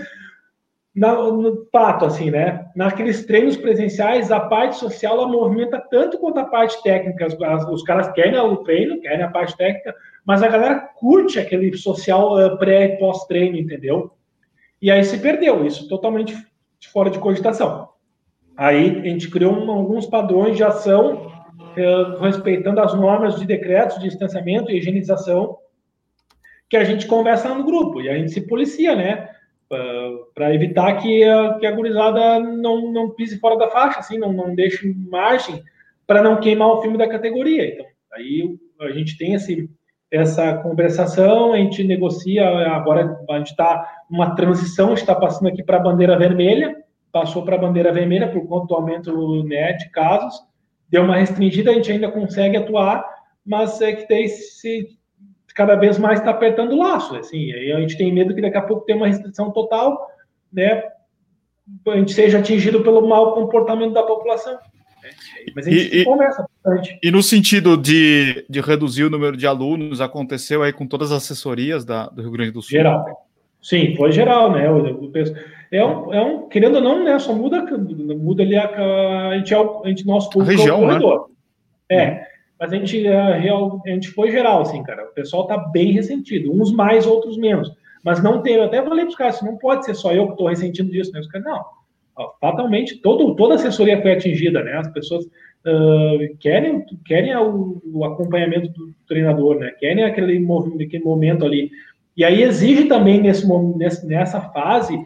na, no fato, assim, né? Naqueles treinos presenciais, a parte social ela movimenta tanto quanto a parte técnica. Os, os caras querem o treino, querem a parte técnica, mas a galera curte aquele social uh, pré e pós-treino, entendeu? E aí se perdeu, isso totalmente fora de cogitação. Aí a gente criou um, alguns padrões de ação uh, respeitando as normas de decretos de distanciamento e higienização que a gente conversa no grupo e a gente se policia, né? Para evitar que a, que a gurizada não, não pise fora da faixa, assim, não, não deixe margem para não queimar o filme da categoria. Então, aí a gente tem esse, essa conversação, a gente negocia, agora a gente está uma transição, está passando aqui para a bandeira vermelha, passou para a bandeira vermelha por conta do aumento né, de casos, deu uma restringida, a gente ainda consegue atuar, mas é que tem se cada vez mais está apertando o laço, assim, aí a gente tem medo que daqui a pouco tenha uma restrição total, né, a gente seja atingido pelo mau comportamento da população. Né? Mas a gente e, conversa bastante. E no sentido de, de reduzir o número de alunos, aconteceu aí com todas as assessorias da, do Rio Grande do Sul? Geral. Sim, foi geral, né? É um, é um querendo ou não, né? Só muda, muda ali a, a gente, é o, a gente nosso público a região, é o Né? É, mas a gente, a, real, a gente foi geral, assim, cara. O pessoal tá bem ressentido, uns mais, outros menos. Mas não tem, eu até falei para os caras, não pode ser só eu que estou ressentindo disso, né? Os caras, não, fatalmente, todo, toda a assessoria foi atingida, né? As pessoas uh, querem, querem o, o, acompanhamento do treinador, né? Querem aquele, aquele momento ali. E aí exige também nesse, nessa fase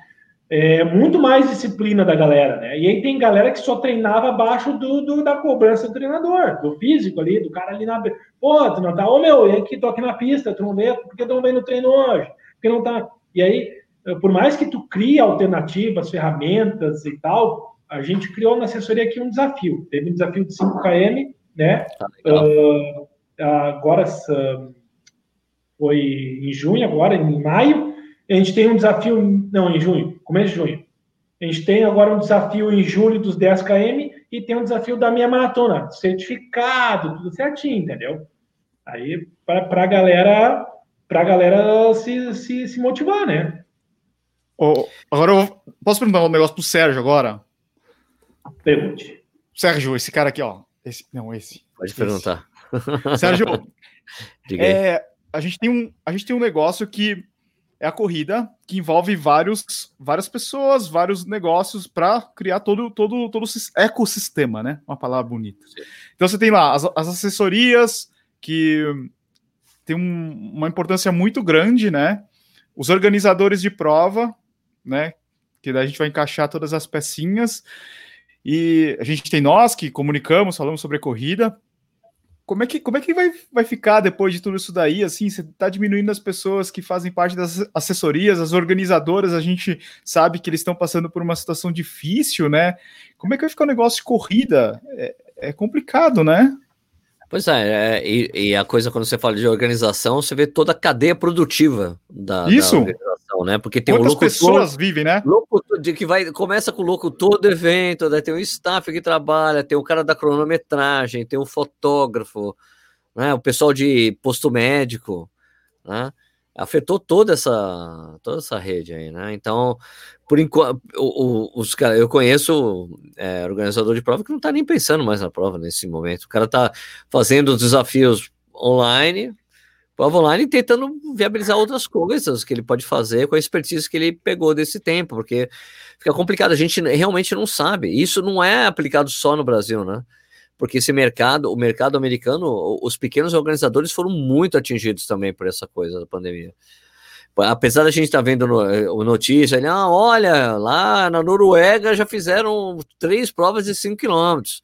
é, muito mais disciplina da galera, né? E aí tem galera que só treinava abaixo do, do, da cobrança do treinador, do físico ali, do cara ali na. Pô, tu não tá, ô meu, e aqui tô aqui na pista, tu não vê, por que tu não vem no treino hoje? Porque não tá. E aí, por mais que tu crie alternativas, ferramentas e tal, a gente criou na assessoria aqui um desafio. Teve um desafio de 5KM, né? uh, agora foi em junho, agora em maio a gente tem um desafio, não, em junho, começo de junho. A gente tem agora um desafio em julho dos 10 km e tem um desafio da minha maratona, certificado, tudo certinho, entendeu? Aí para a galera, para galera se, se, se motivar, né? Oh, agora eu posso perguntar um negócio pro Sérgio agora? Pergunte. Sérgio, esse cara aqui, ó. Esse, não, esse. Pode esse. perguntar. Sérgio, é, a, gente tem um, a gente tem um negócio que é a corrida que envolve vários, várias pessoas, vários negócios para criar todo, todo, todo o ecossistema, né? Uma palavra bonita. Então você tem lá as, as assessorias que tem um, uma importância muito grande, né? Os organizadores de prova, né? Que daí a gente vai encaixar todas as pecinhas. E a gente tem nós que comunicamos, falamos sobre a corrida, como é que, como é que vai, vai ficar depois de tudo isso daí? Assim, você está diminuindo as pessoas que fazem parte das assessorias, as organizadoras, a gente sabe que eles estão passando por uma situação difícil, né? Como é que vai ficar o negócio de corrida? É, é complicado, né? Pois é, é e, e, a coisa quando você fala de organização, você vê toda a cadeia produtiva da, Isso. Da né? Porque tem Quantas um pessoas vivem, né? Locutor, de que vai começa com o locutor do evento, tem o staff que trabalha, tem o cara da cronometragem, tem o fotógrafo, né? O pessoal de posto médico, né? Afetou toda essa toda essa rede aí, né? Então, por enquanto, os eu conheço é, organizador de prova que não está nem pensando mais na prova nesse momento. O cara está fazendo os desafios online, prova online tentando viabilizar outras coisas que ele pode fazer com a expertise que ele pegou desse tempo, porque fica complicado, a gente realmente não sabe. Isso não é aplicado só no Brasil, né? Porque esse mercado, o mercado americano, os pequenos organizadores foram muito atingidos também por essa coisa da pandemia. Apesar da gente estar tá vendo no, eh, notícia, ele, ah, olha, lá na Noruega já fizeram três provas de 5 quilômetros.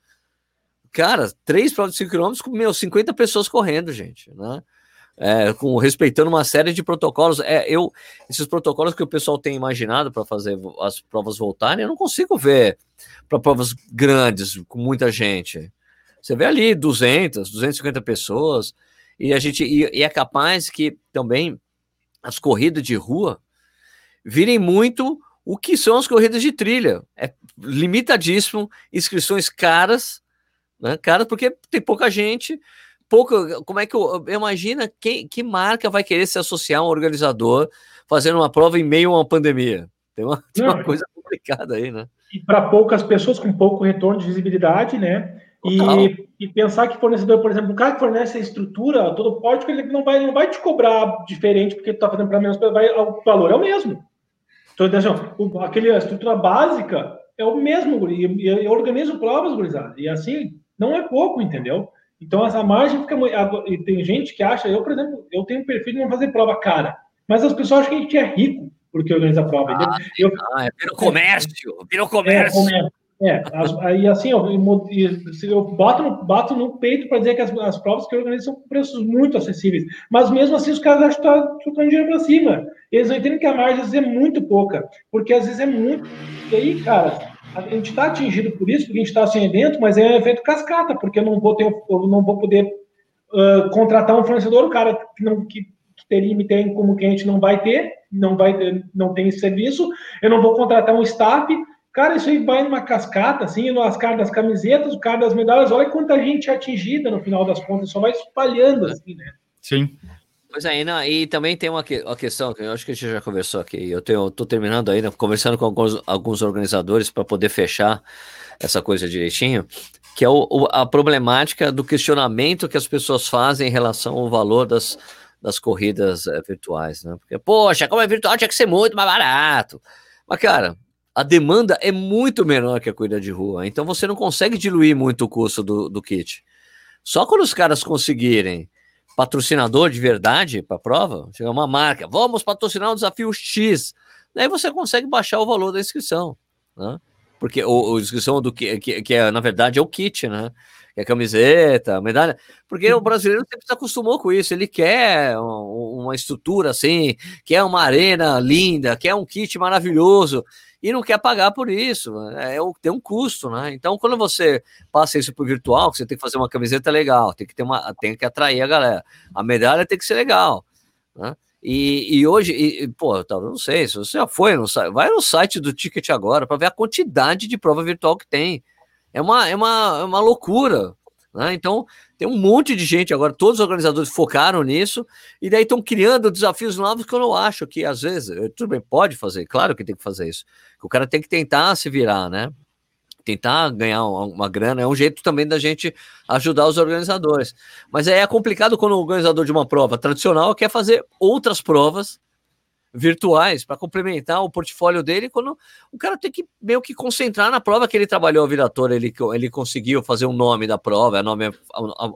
Cara, três provas de 5 quilômetros com, meu, 50 pessoas correndo, gente, né? É, com respeitando uma série de protocolos. É, eu esses protocolos que o pessoal tem imaginado para fazer as provas voltarem, eu não consigo ver para provas grandes com muita gente. Você vê ali 200, 250 pessoas e a gente e, e é capaz que também as corridas de rua virem muito o que são as corridas de trilha. É limitadíssimo, inscrições caras, né? Caras porque tem pouca gente pouco. Como é que eu. Imagina quem, que marca vai querer se associar a um organizador fazendo uma prova em meio a uma pandemia? Tem uma, tem uma coisa complicada aí, né? E para poucas pessoas com pouco retorno de visibilidade, né? E, e, pensar que fornecedor, por exemplo, o cara que fornece a estrutura, todo o pódio, ele não vai, não vai te cobrar diferente porque tu tá fazendo para menos, vai, o valor é o mesmo. Então, assim, aquele, a estrutura básica é o mesmo, e eu organizo provas, gurizada, e assim, não é pouco, entendeu? Então, essa margem fica muito. E tem gente que acha, eu, por exemplo, eu tenho um perfil de não fazer prova cara, mas as pessoas acham que a gente é rico porque organiza prova. Ah, eu, ah, é, virou comércio, comércio. É, comércio. É, aí assim, eu, eu bato, no, bato no peito para dizer que as, as, provas que eu organizo são com preços muito acessíveis. Mas mesmo assim, os caras acham que estão tá dinheiro para cima. Eles não entendem que a margem às vezes é muito pouca, porque às vezes é muito. E aí, cara, a gente está atingido por isso, porque a gente está sem evento, mas é um efeito cascata, porque eu não vou, ter, não vou poder uh, contratar um fornecedor, o cara que, não, que, que teria me tem como cliente não vai ter, não vai ter, não tem serviço, eu não vou contratar um staff, cara, isso aí vai numa cascata, assim, nas caras das camisetas, o cara das medalhas, olha quanta gente atingida no final das contas, só vai espalhando, assim, né? Sim. Pois é, não, e também tem uma, uma questão que eu acho que a gente já conversou aqui. Eu tô terminando ainda, conversando com alguns, alguns organizadores para poder fechar essa coisa direitinho, que é o, o, a problemática do questionamento que as pessoas fazem em relação ao valor das, das corridas é, virtuais, né? Porque, poxa, como é virtual, tinha que ser muito mais barato. Mas, cara, a demanda é muito menor que a corrida de rua, então você não consegue diluir muito o custo do, do kit. Só quando os caras conseguirem patrocinador de verdade para a prova, chega uma marca, vamos patrocinar um desafio X, daí você consegue baixar o valor da inscrição, né? Porque o, inscrição do que, que, que é, na verdade, é o kit, né? É camiseta, medalha. Porque o brasileiro sempre se acostumou com isso. Ele quer uma estrutura assim, quer uma arena linda, quer um kit maravilhoso e não quer pagar por isso. É, é tem um custo, né? Então, quando você passa isso para o virtual, você tem que fazer uma camiseta legal, tem que ter uma, tem que atrair a galera. A medalha tem que ser legal, né? E, e hoje, e, pô, não sei se você já foi, no, vai no site do Ticket agora para ver a quantidade de prova virtual que tem. É uma, é uma, é uma loucura. Né? Então, tem um monte de gente agora, todos os organizadores focaram nisso, e daí estão criando desafios novos que eu não acho que, às vezes, eh, tudo bem, pode fazer, claro que tem que fazer isso. O cara tem que tentar se virar, né? Tentar ganhar uma, grana é um jeito também da gente ajudar os organizadores. Mas é complicado quando o organizador de uma prova tradicional quer fazer outras provas virtuais para complementar o portfólio dele quando o cara tem que meio que concentrar na prova que ele trabalhou a vida toda, ele, ele conseguiu fazer um nome da prova, a, nome, a,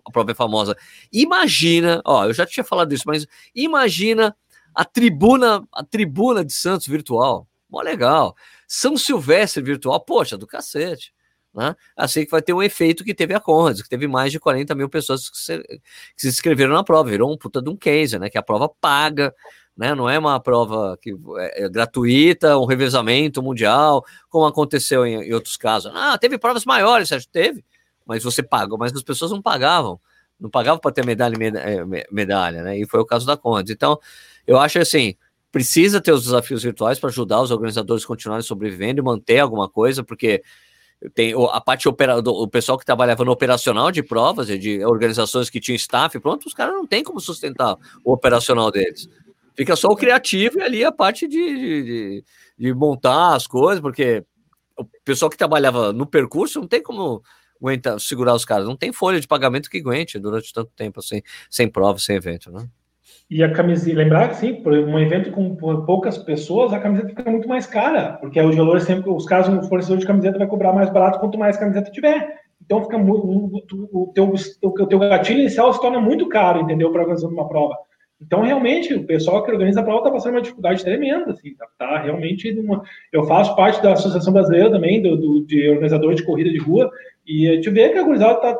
a prova é famosa. Imagina, ó, eu já tinha falado isso, mas imagina a tribuna, a tribuna de Santos virtual. Mó legal. São Silvestre virtual, poxa, do cacete. Né? Assim que vai ter um efeito que teve a Conrads, que teve mais de 40 mil pessoas que se, que se inscreveram na prova, virou um puta de um case, né? Que a prova paga, né? Não é uma prova que é, é gratuita, um revezamento mundial, como aconteceu em, em, outros casos. Ah, teve provas maiores, que teve, mas você pagou, mas as pessoas não pagavam, não pagavam para ter medalha, é, medalha, né? E foi o caso da Conde. Então, eu acho assim, precisa ter os desafios virtuais para ajudar os organizadores a continuarem sobrevivendo e manter alguma coisa, porque tem a parte operador, o pessoal que trabalhava no operacional de provas de organizações que tinham staff, pronto, os caras não têm como sustentar o operacional deles. Fica só o criativo e ali a parte de, de, de, montar as coisas, porque o pessoal que trabalhava no percurso não tem como aguentar, segurar os caras, não tem folha de pagamento que aguente durante tanto tempo assim, sem prova, sem evento, né? E a camiseta, lembrar que sim, um evento com poucas pessoas, a camiseta fica muito mais cara, porque o gelor sempre, os caras, um fornecedor de camiseta vai cobrar mais barato quanto mais camiseta tiver. Então fica muito, o teu, o teu gatilho inicial se torna muito caro, entendeu, para organizar uma prova. Então, realmente, o pessoal que organiza a prova está passando uma dificuldade tremenda, assim, tá, tá realmente uma... Eu faço parte da Associação Brasileira também, do, do de organizadores de corrida de rua, e a gente vê que a gurizada tá,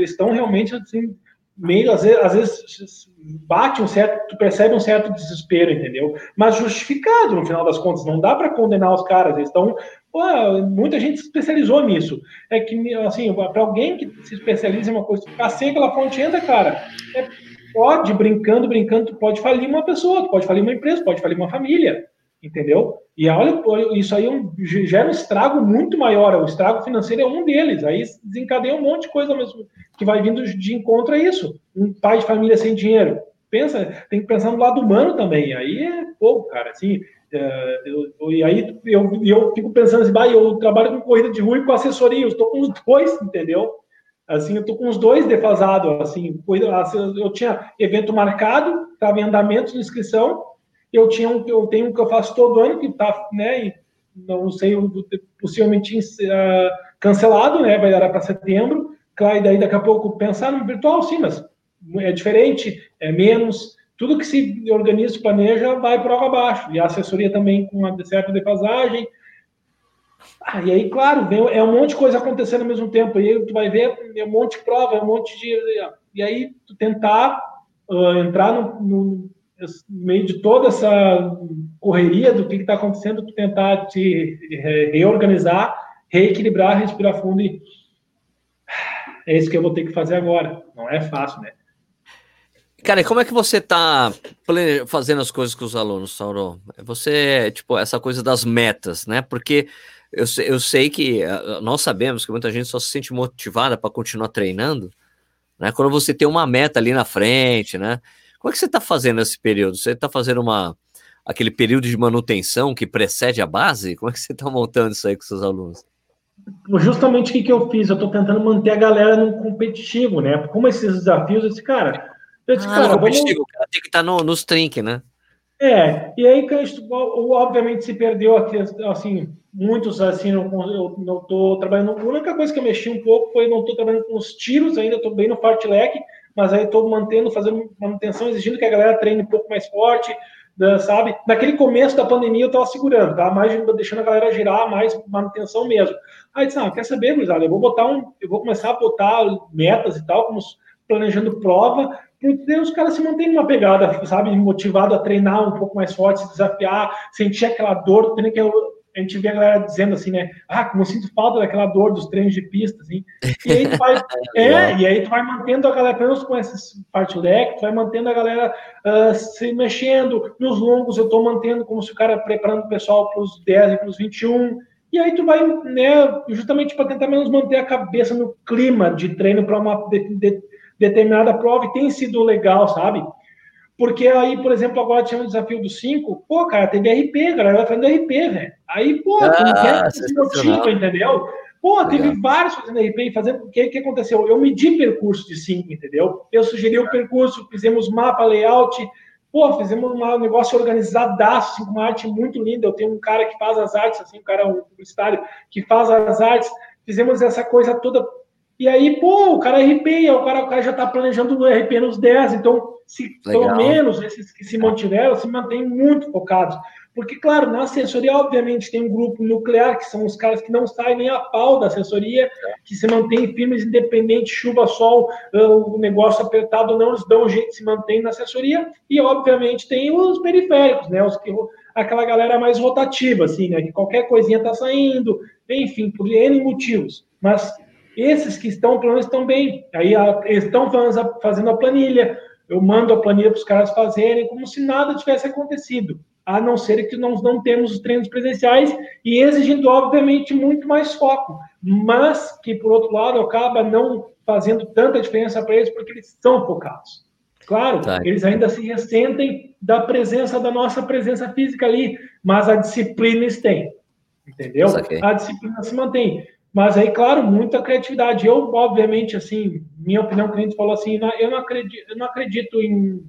estão realmente, assim, meio, às vezes, às vezes bate um certo, tu percebe um certo desespero, entendeu? Mas justificado, no final das contas, não dá para condenar os caras, eles estão muita gente se especializou nisso. É que, assim, para alguém que se especializa em uma coisa, sem aquela fonte entra, cara, é pode, brincando, brincando, tu pode falir uma pessoa, tu pode falir uma empresa, pode falir uma família, entendeu? E olha, isso aí é gera um estrago muito maior, o estrago financeiro é um deles, aí desencadeia um monte de coisa mesmo que vai vindo de encontro a isso. Um pai de família sem dinheiro, pensa, tem que pensar no lado humano também, aí é pouco, cara, assim, é, eu, e aí eu, eu fico pensando assim, bah, eu trabalho com corrida de rua e com assessoria, eu estou com os dois, entendeu? Assim, eu tô com os dois defasados, assim, assim, eu tinha evento marcado, estava em andamento de inscrição, eu tinha um, eu tenho um que eu faço todo ano, que está, né, não sei, possivelmente uh, cancelado, né, vai dar para setembro, claro, e daí daqui a pouco pensar no virtual, sim, mas é diferente, é menos, tudo que se organiza, planeja, vai por água abaixo, e a assessoria também com uma certa defasagem, ah, e aí, claro, vem, é um monte de coisa acontecendo ao mesmo tempo. E aí tu vai ver é um monte de prova, é um monte de. E aí tu tentar uh, entrar no, no, meio de toda essa correria do que está acontecendo, tu tentar te reorganizar, reequilibrar, respirar fundo e. É isso que eu vou ter que fazer agora. Não é fácil, né? Cara, e como é que você está fazendo as coisas com os alunos, Sauro? Você, tipo, essa coisa das metas, né? Porque eu, eu sei que eh, nós sabemos que muita gente só se sente motivada para continuar treinando, né? Quando você tem uma meta ali na frente, né? Como é que você está fazendo esse período? Você está fazendo uma aquele período de manutenção que precede a base? Como é que você está montando isso aí com seus alunos? Justamente o que, que eu fiz? Eu estou tentando manter a galera no competitivo, né? Como esses desafios, esse cara. Eu disse, ah, cara, vamos... tem que estar no, nos trinques, né? É, e aí, obviamente, se perdeu assim, muitos, assim, não, eu não estou trabalhando. A única coisa que eu mexi um pouco foi não estou trabalhando com os tiros ainda, estou bem no fartlek, mas aí estou mantendo, fazendo manutenção, exigindo que a galera treine um pouco mais forte, né, sabe? Naquele começo da pandemia eu estava segurando, tá? Mais deixando a galera girar, mais manutenção mesmo. Aí disse, ah, quer saber, gurizada, eu vou botar um, eu vou começar a botar metas e tal, como planejando prova, porque os caras se mantêm numa pegada, sabe, motivado a treinar um pouco mais forte, se desafiar, sentir aquela dor, que eu, a gente vê a galera dizendo assim, né? Ah, como eu sinto falta daquela dor dos treinos de pista, assim. E aí tu vai, é, e aí tu vai mantendo a galera, pelo menos com esses fartlek, tu vai mantendo a galera uh, se mexendo. Nos longos eu tô mantendo como se o cara preparando o pessoal para os 10 e para os 21. E aí tu vai, né, justamente para tentar menos manter a cabeça no clima de treino para uma de, de, determinada prova e tem sido legal, sabe? Porque aí, por exemplo, agora tinha um desafio dos 5, pô, cara, teve RP, galera vai fazendo RP, velho. Aí, pô, ah, não quer se motiva, entendeu? Pô, teve Legal. vários fazendo RP e fazendo. O que, que aconteceu? Eu medi percurso de 5, entendeu? Eu sugeri o percurso, fizemos mapa, layout, pô, fizemos um negócio organizadaço, assim, com uma arte muito linda. Eu tenho um cara que faz as artes, assim, um cara, um publicitário, que faz as artes. Fizemos essa coisa toda e aí, pô, o cara RP, o cara, o cara já está planejando o RP nos 10, então, se Legal. pelo menos esses que se mantiveram, se mantêm muito focados. Porque, claro, na assessoria, obviamente, tem um grupo nuclear, que são os caras que não saem nem a pau da assessoria, que se mantêm firmes, independente, chuva, sol, ah, o negócio apertado ou não, eles dão um jeito de se manter na assessoria. E, obviamente, tem os periféricos, né? Os que, aquela galera mais rotativa, assim, né? Que qualquer coisinha tá saindo, enfim, por N motivos. Mas esses que estão, pelo menos, estão bem. Aí eles estão fazendo a planilha, eu mando a planilha para os caras fazerem, como se nada tivesse acontecido, a não ser que nós não temos os treinos presenciais e exigindo, obviamente, muito mais foco, mas que, por outro lado, acaba não fazendo tanta diferença para eles porque eles estão focados. Claro, tá. eles ainda se ressentem da presença, da nossa presença física ali, mas a disciplina eles têm, entendeu? A disciplina se mantém. Mas aí, claro, muita criatividade. Eu, obviamente, assim, minha opinião, o cliente falou assim, eu não acredito, eu não acredito em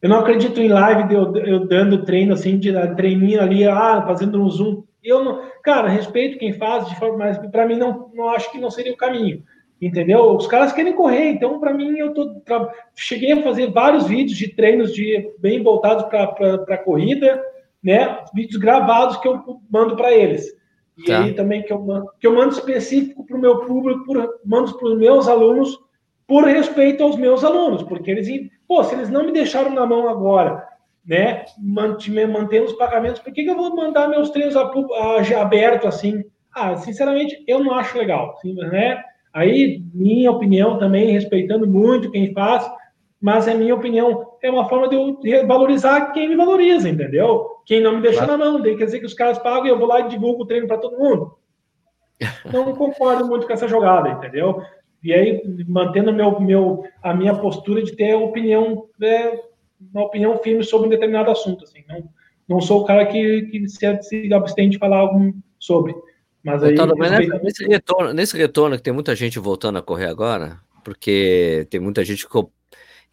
eu não acredito em live eu, eu dando treino assim, de treininho ali, ah, fazendo um zoom. Eu não, cara, respeito quem faz de forma, mas para mim não, não acho que não seria o caminho. Entendeu? Os caras querem correr, então para mim eu tô cheguei a fazer vários vídeos de treinos de bem voltados para corrida, né? Vídeos gravados que eu mando para eles. E tá. aí também que eu mando, que eu mando específico para o meu público, por, mando para os meus alunos, por respeito aos meus alunos, porque eles, pô, se eles não me deixaram na mão agora, né, mantendo os pagamentos, por que, que eu vou mandar meus treinos a, a, aberto assim? Ah, sinceramente, eu não acho legal, né? Aí, minha opinião também, respeitando muito quem faz, mas é minha opinião, é uma forma de eu valorizar quem me valoriza, entendeu? Quem não me deixa claro. na mão, quer dizer que os caras pagam e eu vou lá e divulgo o treino para todo mundo. Não concordo muito com essa jogada, entendeu? E aí, mantendo meu, meu, a minha postura de ter opinião, é, uma opinião firme sobre um determinado assunto, assim, não, não sou o cara que, que se, se abstém de falar algo sobre. Mas aí, então, mas nesse, retorno, nesse retorno que tem muita gente voltando a correr agora, porque tem muita gente que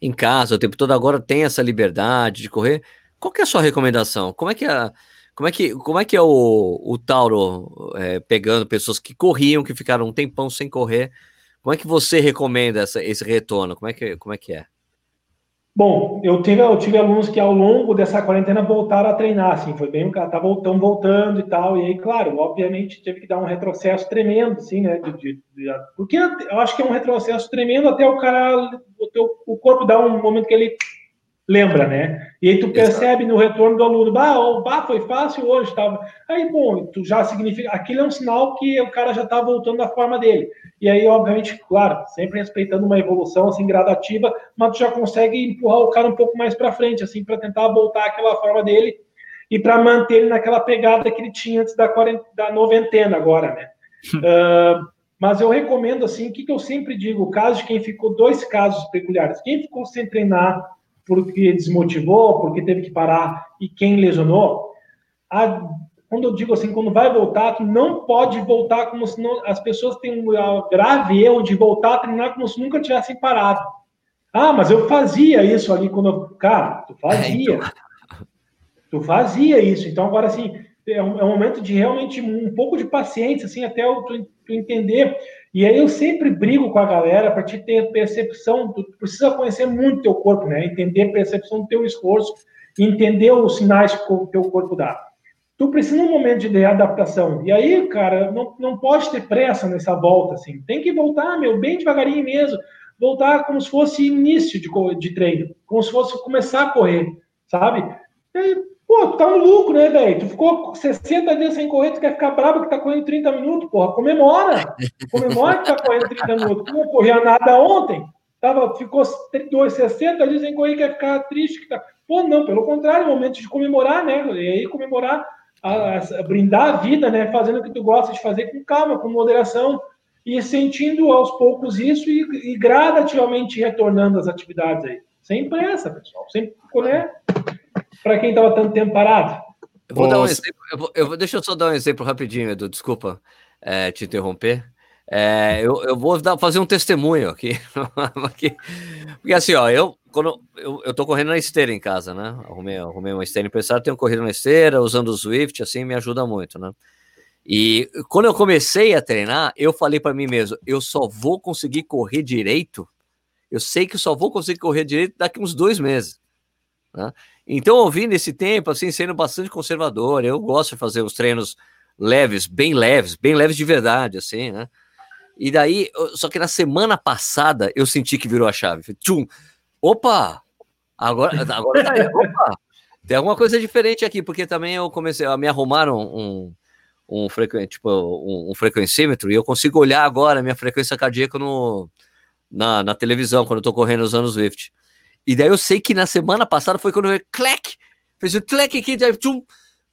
em casa o tempo todo, agora tem essa liberdade de correr. Qual que é a sua recomendação? Como é que é, como é, que, como é, que é o, o Tauro é, pegando pessoas que corriam, que ficaram um tempão sem correr? Como é que você recomenda essa, esse retorno? Como é que, como é, que é? Bom, eu tive, eu tive alunos que ao longo dessa quarentena voltaram a treinar, assim, foi bem, tá voltando, voltando e tal, e aí, claro, obviamente teve que dar um retrocesso tremendo, assim, né, de, de, de, porque eu acho que é um retrocesso tremendo até o cara, o, teu, o corpo dá um momento que ele lembra, né? E aí tu percebe no retorno do aluno, bah, oh, bah foi fácil hoje, tava. Aí, bom, tu já significa, aquilo é um sinal que o cara já tá voltando da forma dele. E aí, obviamente, claro, sempre respeitando uma evolução assim gradativa, mas tu já consegue empurrar o cara um pouco mais para frente, assim, para tentar voltar àquela forma dele e para manter ele naquela pegada que ele tinha antes da, da noventena agora, né? uh, mas eu recomendo assim, o que, que eu sempre digo, o caso de quem ficou dois casos peculiares, quem ficou sem treinar porque desmotivou, porque teve que parar e quem lesionou, a, quando eu digo assim, quando vai voltar, tu não pode voltar como se não, as pessoas têm um grave erro de voltar a treinar como se nunca tivessem parado. Ah, mas eu fazia isso ali quando eu... Cara, tu fazia. É, então... Tu fazia isso. Então, agora, assim, é um, é um, momento de realmente um pouco de paciência, assim, até tu, tu entender. E aí eu sempre brigo com a galera para te ter percepção. Tu precisa conhecer muito teu corpo, né? Entender a percepção do teu esforço, entender os sinais que o teu corpo dá. Tu precisa um momento de adaptação. E aí, cara, não, não pode ter pressa nessa volta, assim. Tem que voltar, meu, bem devagarinho mesmo. Voltar como se fosse início de, de treino, como se fosse começar a correr, sabe? E, Pô, tu tá no lucro, né, velho? Tu ficou 60 dias sem correr, tu quer ficar bravo que tá correndo 30 minutos, porra. Comemora! Comemora que tá correndo 30 minutos. Tu não corria nada ontem, tava, ficou 60 dias sem correr, quer ficar triste. Que tá... Pô, não, pelo contrário, é momento de comemorar, né? E aí comemorar, a, a, brindar a vida, né? Fazendo o que tu gosta de fazer com calma, com moderação, e sentindo aos poucos isso e, e gradativamente retornando às atividades aí. Sem pressa, pessoal. Sem, né? Para quem estava tanto tempo parado. Eu vou dar um exemplo, eu vou, eu vou, deixa eu só dar um exemplo rapidinho, Edu, desculpa é, te interromper. É, eu, eu vou dar, fazer um testemunho aqui, aqui. Porque assim, ó, eu, quando, eu, eu tô correndo na esteira em casa, né? Arrumei, arrumei uma esteira emprestada, tenho corrido na esteira, usando o Swift, assim, me ajuda muito, né? E quando eu comecei a treinar, eu falei para mim mesmo, eu só vou conseguir correr direito, eu sei que eu só vou conseguir correr direito daqui uns dois meses. Né? Então, ouvindo esse tempo, assim, sendo bastante conservador, eu gosto de fazer os treinos leves, bem leves, bem leves de verdade, assim, né? E daí, só que na semana passada eu senti que virou a chave. Tchum! Opa! Agora, agora tá aí, opa! Tem alguma coisa diferente aqui, porque também eu comecei a me arrumar um, um, um, frequen, tipo, um, um frequencímetro e eu consigo olhar agora a minha frequência cardíaca no, na, na televisão, quando eu tô correndo usando o Swift. E daí eu sei que na semana passada foi quando eu clack, fez o clack aqui, daí, tchum,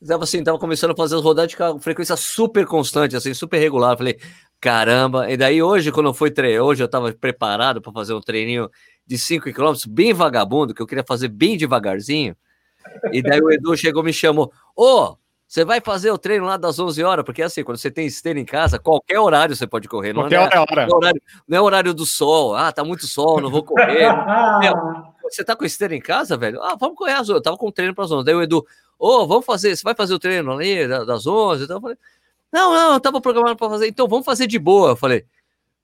tava assim, tava começando a fazer as rodadas com frequência super constante, assim, super regular. Falei, caramba. E daí hoje, quando eu fui treinar, hoje eu tava preparado para fazer um treininho de 5 km, bem vagabundo, que eu queria fazer bem devagarzinho. E daí o Edu chegou e me chamou: Ô, oh, você vai fazer o treino lá das 11 horas, porque assim, quando você tem esteira em casa, qualquer horário você pode correr. Não, é, hora. Não, é horário, não é horário do sol. Ah, tá muito sol, não vou correr. Meu, você tá com esteira em casa, velho? Ah, vamos correr às 11. Eu tava com treino para as 11. Daí o Edu, ô, oh, vamos fazer, você vai fazer o treino ali das 11? Então eu falei, não, não, eu tava programado para fazer. Então vamos fazer de boa. Eu falei,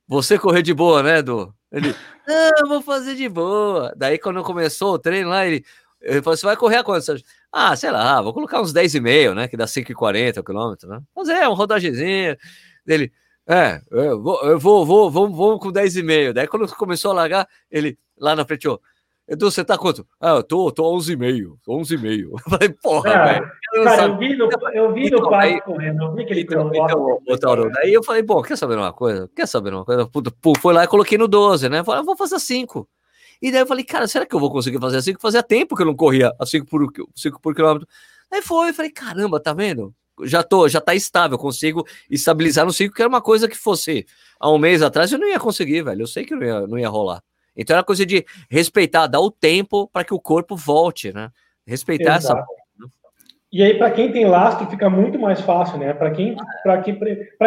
você correr de boa, né, Edu? Ele, não, vou fazer de boa. Daí quando começou o treino lá, ele, ele falou, você vai correr a quanto? Ah, sei lá, vou colocar uns 10,5, né? Que dá 5,40 km, né? Mas é, um rodagezinho dele. É, eu vou, eu vou, vou, vamos, vamos com 10,5. Daí quando começou a largar, ele lá na frente, ó. Edu, você tá quanto? Ah, eu tô, tô 11,5, 11,5. Eu falei, porra, é, velho. Cara, eu vi no, eu vi então, no pai correndo, eu vi que ele então, então, Tauro, Daí eu falei, bom, quer saber uma coisa? Quer saber uma coisa? Puta, foi lá e coloquei no 12, né? Falei, eu vou fazer 5. E daí eu falei, cara, será que eu vou conseguir fazer assim? Fazia tempo que eu não corria a 5 por, 5 por quilômetro. Aí foi, eu falei, caramba, tá vendo? Já tô, já tá estável, consigo estabilizar no 5, que era uma coisa que fosse há um mês atrás eu não ia conseguir, velho. Eu sei que não ia, não ia rolar. Então era coisa de respeitar, dar o tempo para que o corpo volte, né? Respeitar Exato. essa e aí, para quem tem lastro, fica muito mais fácil, né? Para quem, quem,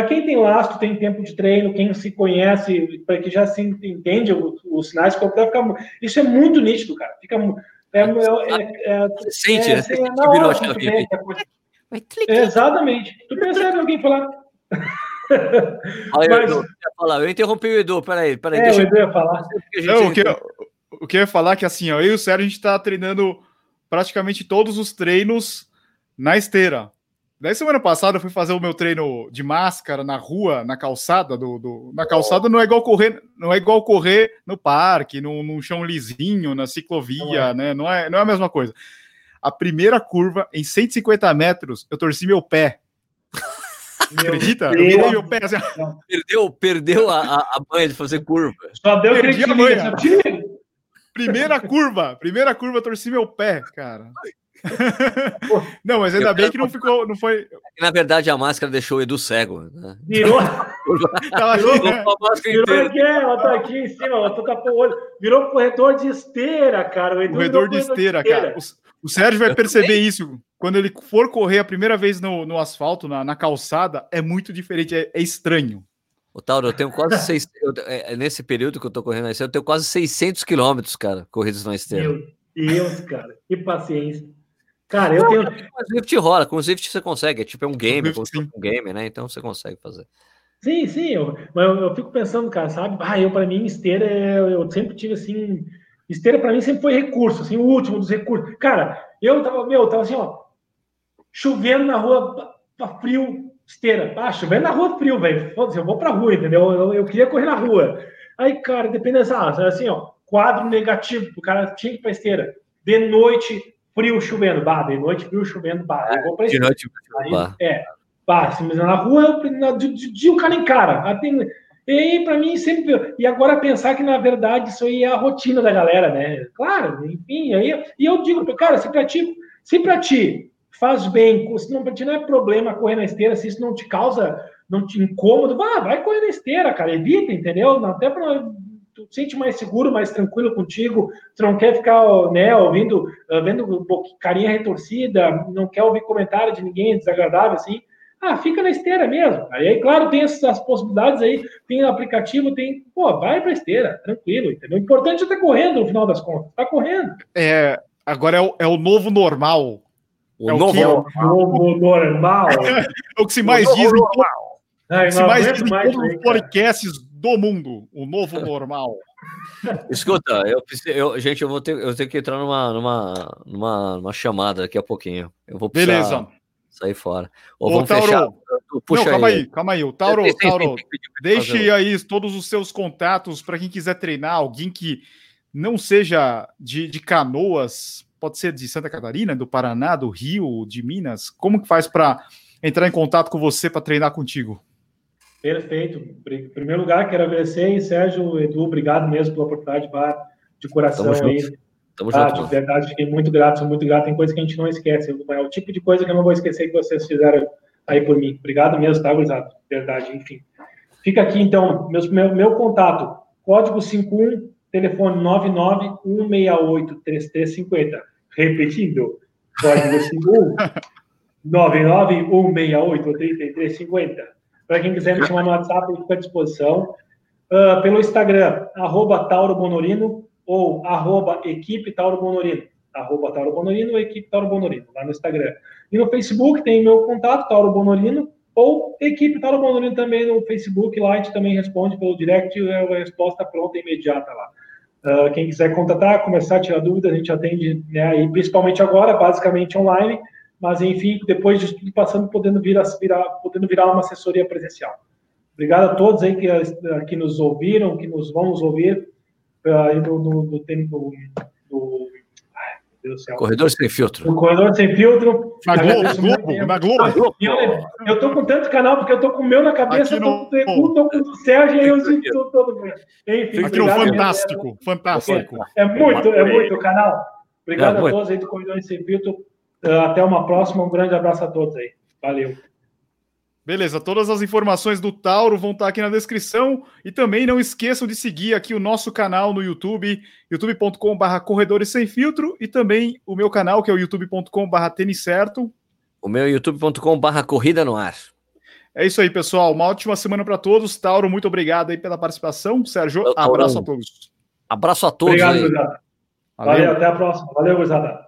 quem tem lastro, tem tempo de treino, quem se conhece, para que já se entende os, os sinais, fica, isso é muito nítido, cara. Fica, é, é, é, é, sente, é, né? Na hora, vê, é, exatamente. Tu percebe alguém falar. Olha, Mas... Edu, eu, eu interrompi o Edu, peraí, peraí. É, deixa o Edu ia falar. Não, o, que eu, o que eu ia falar é que assim, ó, eu e o Sérgio, a gente tá treinando praticamente todos os treinos na esteira. Daí semana passada eu fui fazer o meu treino de máscara na rua, na calçada do, do na calçada não é igual correr, não é igual correr no parque, no, no chão lisinho, na ciclovia, não é. né? Não é, não é a mesma coisa. A primeira curva em 150 metros, eu torci meu pé. Meu Acredita? Deus. Eu virei meu pé assim. Perdeu, perdeu a, a manha de fazer curva. Só deu Perdi a manha. Primeira curva, primeira curva, torci meu pé, cara. não, mas ainda bem que não ficou, não foi. Na verdade, a máscara deixou o Edu cego. Né? Virou. Ela virou, virou, a máscara virou aqui, ela tá aqui em cima, ela toca o olho. Virou corredor de esteira, cara. O corredor de esteira, de esteira, cara. O, o Sérgio vai perceber isso. Quando ele for correr a primeira vez no, no asfalto, na, na calçada, é muito diferente, é, é estranho. O Tauro, eu tenho quase seis, eu, é, nesse período que eu tô correndo na esteira, eu tenho quase 600 quilômetros, cara, corridos na esteira. Meu Deus, cara, que paciência. Cara, eu tenho. Com o Zwift rola, com o Zwift você consegue, é tipo é um game, como um game, né? Então você consegue fazer. Sim, sim, eu, mas eu, eu, fico pensando, cara, sabe? Ah, eu, para mim, esteira, eu, eu, sempre tive assim. Esteira, para mim, sempre foi recurso, assim, o último dos recursos. Cara, eu tava, meu, tava assim, ó, chovendo na rua, frio, esteira. Ah, chovendo na rua, frio, velho. Eu vou pra rua, entendeu? Eu, eu, queria correr na rua. Aí, cara, dependendo, ah, assim, ó, quadro negativo, o cara tinha que ir pra esteira. De noite, frio, chovendo. Bah, de noite, frio, chovendo. Bah, eu vou pra esteira. De noite, frio, Aí, É, bah, assim, mas na rua, de, de o cara encara. Aí, tem, e para mim, sempre. E agora pensar que, na verdade, isso aí é a rotina da galera, né? Claro, enfim. Aí, e eu digo, cara, se pra ti, se pra ti faz bem, se não, pra ti não é problema correr na esteira, se isso não te causa, não te incômodo, vá, vai correr na esteira, cara, evita, entendeu? Até para tu te sente mais seguro, mais tranquilo contigo, tu não quer ficar, né, ouvindo, vendo carinha retorcida, não quer ouvir comentário de ninguém desagradável, assim, ah, fica na esteira mesmo. Aí, claro, tem essas possibilidades aí, tem aplicativo, tem. Pô, vai pra esteira, tranquilo, entendeu? O importante é estar tá correndo no final das contas. Tá correndo. É, agora é o, é o novo normal. O é novo, o que, novo normal. é o que se mais diz em, é, se mais diz todos os podcasts do mundo. O novo normal. Escuta, eu, eu, gente, eu vou ter, eu tenho que entrar numa, numa, numa, numa chamada daqui a pouquinho. Eu vou precisar... Beleza sair fora. Ô, Tauro, fechar. Puxa não, calma aí. aí, calma aí. O Tauro, Tauro deixe aí todos os seus contatos para quem quiser treinar, alguém que não seja de, de canoas, pode ser de Santa Catarina, do Paraná, do Rio, de Minas. Como que faz para entrar em contato com você para treinar contigo? Perfeito. Em primeiro lugar, quero agradecer, Sérgio, Edu, obrigado mesmo pela oportunidade, de coração aí. Tamo ah, junto. De verdade, fiquei muito grato, sou muito grato. Tem coisa que a gente não esquece. É o tipo de coisa que eu não vou esquecer que vocês fizeram aí por mim. Obrigado mesmo, tá, gurizada? Verdade, enfim. Fica aqui, então, meus, meu, meu contato. Código 51, telefone 991683350. Repetindo, código 51 991683350. Para quem quiser me chamar no WhatsApp, eu fico à disposição. Uh, pelo Instagram, arroba Tauro Bonorino, ou arroba equipe Tauro Bonorino, arroba Tauro Bonorino ou equipe Tauro Bonorino, lá no Instagram. E no Facebook tem meu contato, Tauro Bonorino, ou equipe Tauro Bonorino também no Facebook, lá a gente também responde pelo direct, é a resposta pronta e imediata lá. Uh, quem quiser contatar, começar a tirar dúvidas, a gente atende, né, e principalmente agora, basicamente online, mas enfim, depois de tudo passando, podendo virar, virar, podendo virar uma assessoria presencial. Obrigado a todos aí que, que nos ouviram, que nos vão nos ouvir aí do, do, do tempo do, Corredor sem filtro. O corredor sem filtro. Na Globo, Globo, na Globo. Eu, eu tô com tanto canal, porque eu tô com o meu na cabeça, no... tô, com, tô com o Sérgio e eu sinto todo mundo. Enfim, Aqui no Fantástico, Fantástico. É muito, é muito o canal. Obrigado é, a todos aí do Corredor Sem Filtro. Até uma próxima. Um grande abraço a todos aí. Valeu. Beleza, todas as informações do Tauro vão estar aqui na descrição e também não esqueçam de seguir aqui o nosso canal no YouTube, youtube.com/barra Corredores Sem Filtro e também o meu canal que é o youtube.com/barra Tênis Certo. O meu youtube.com/barra Corrida no Ar. É isso aí, pessoal. Uma ótima semana para todos. Tauro, muito obrigado aí pela participação. Sérgio, abraço a todos. Abraço a todos. Obrigado, aí. Valeu. Valeu, até a próxima. Valeu, Guzada.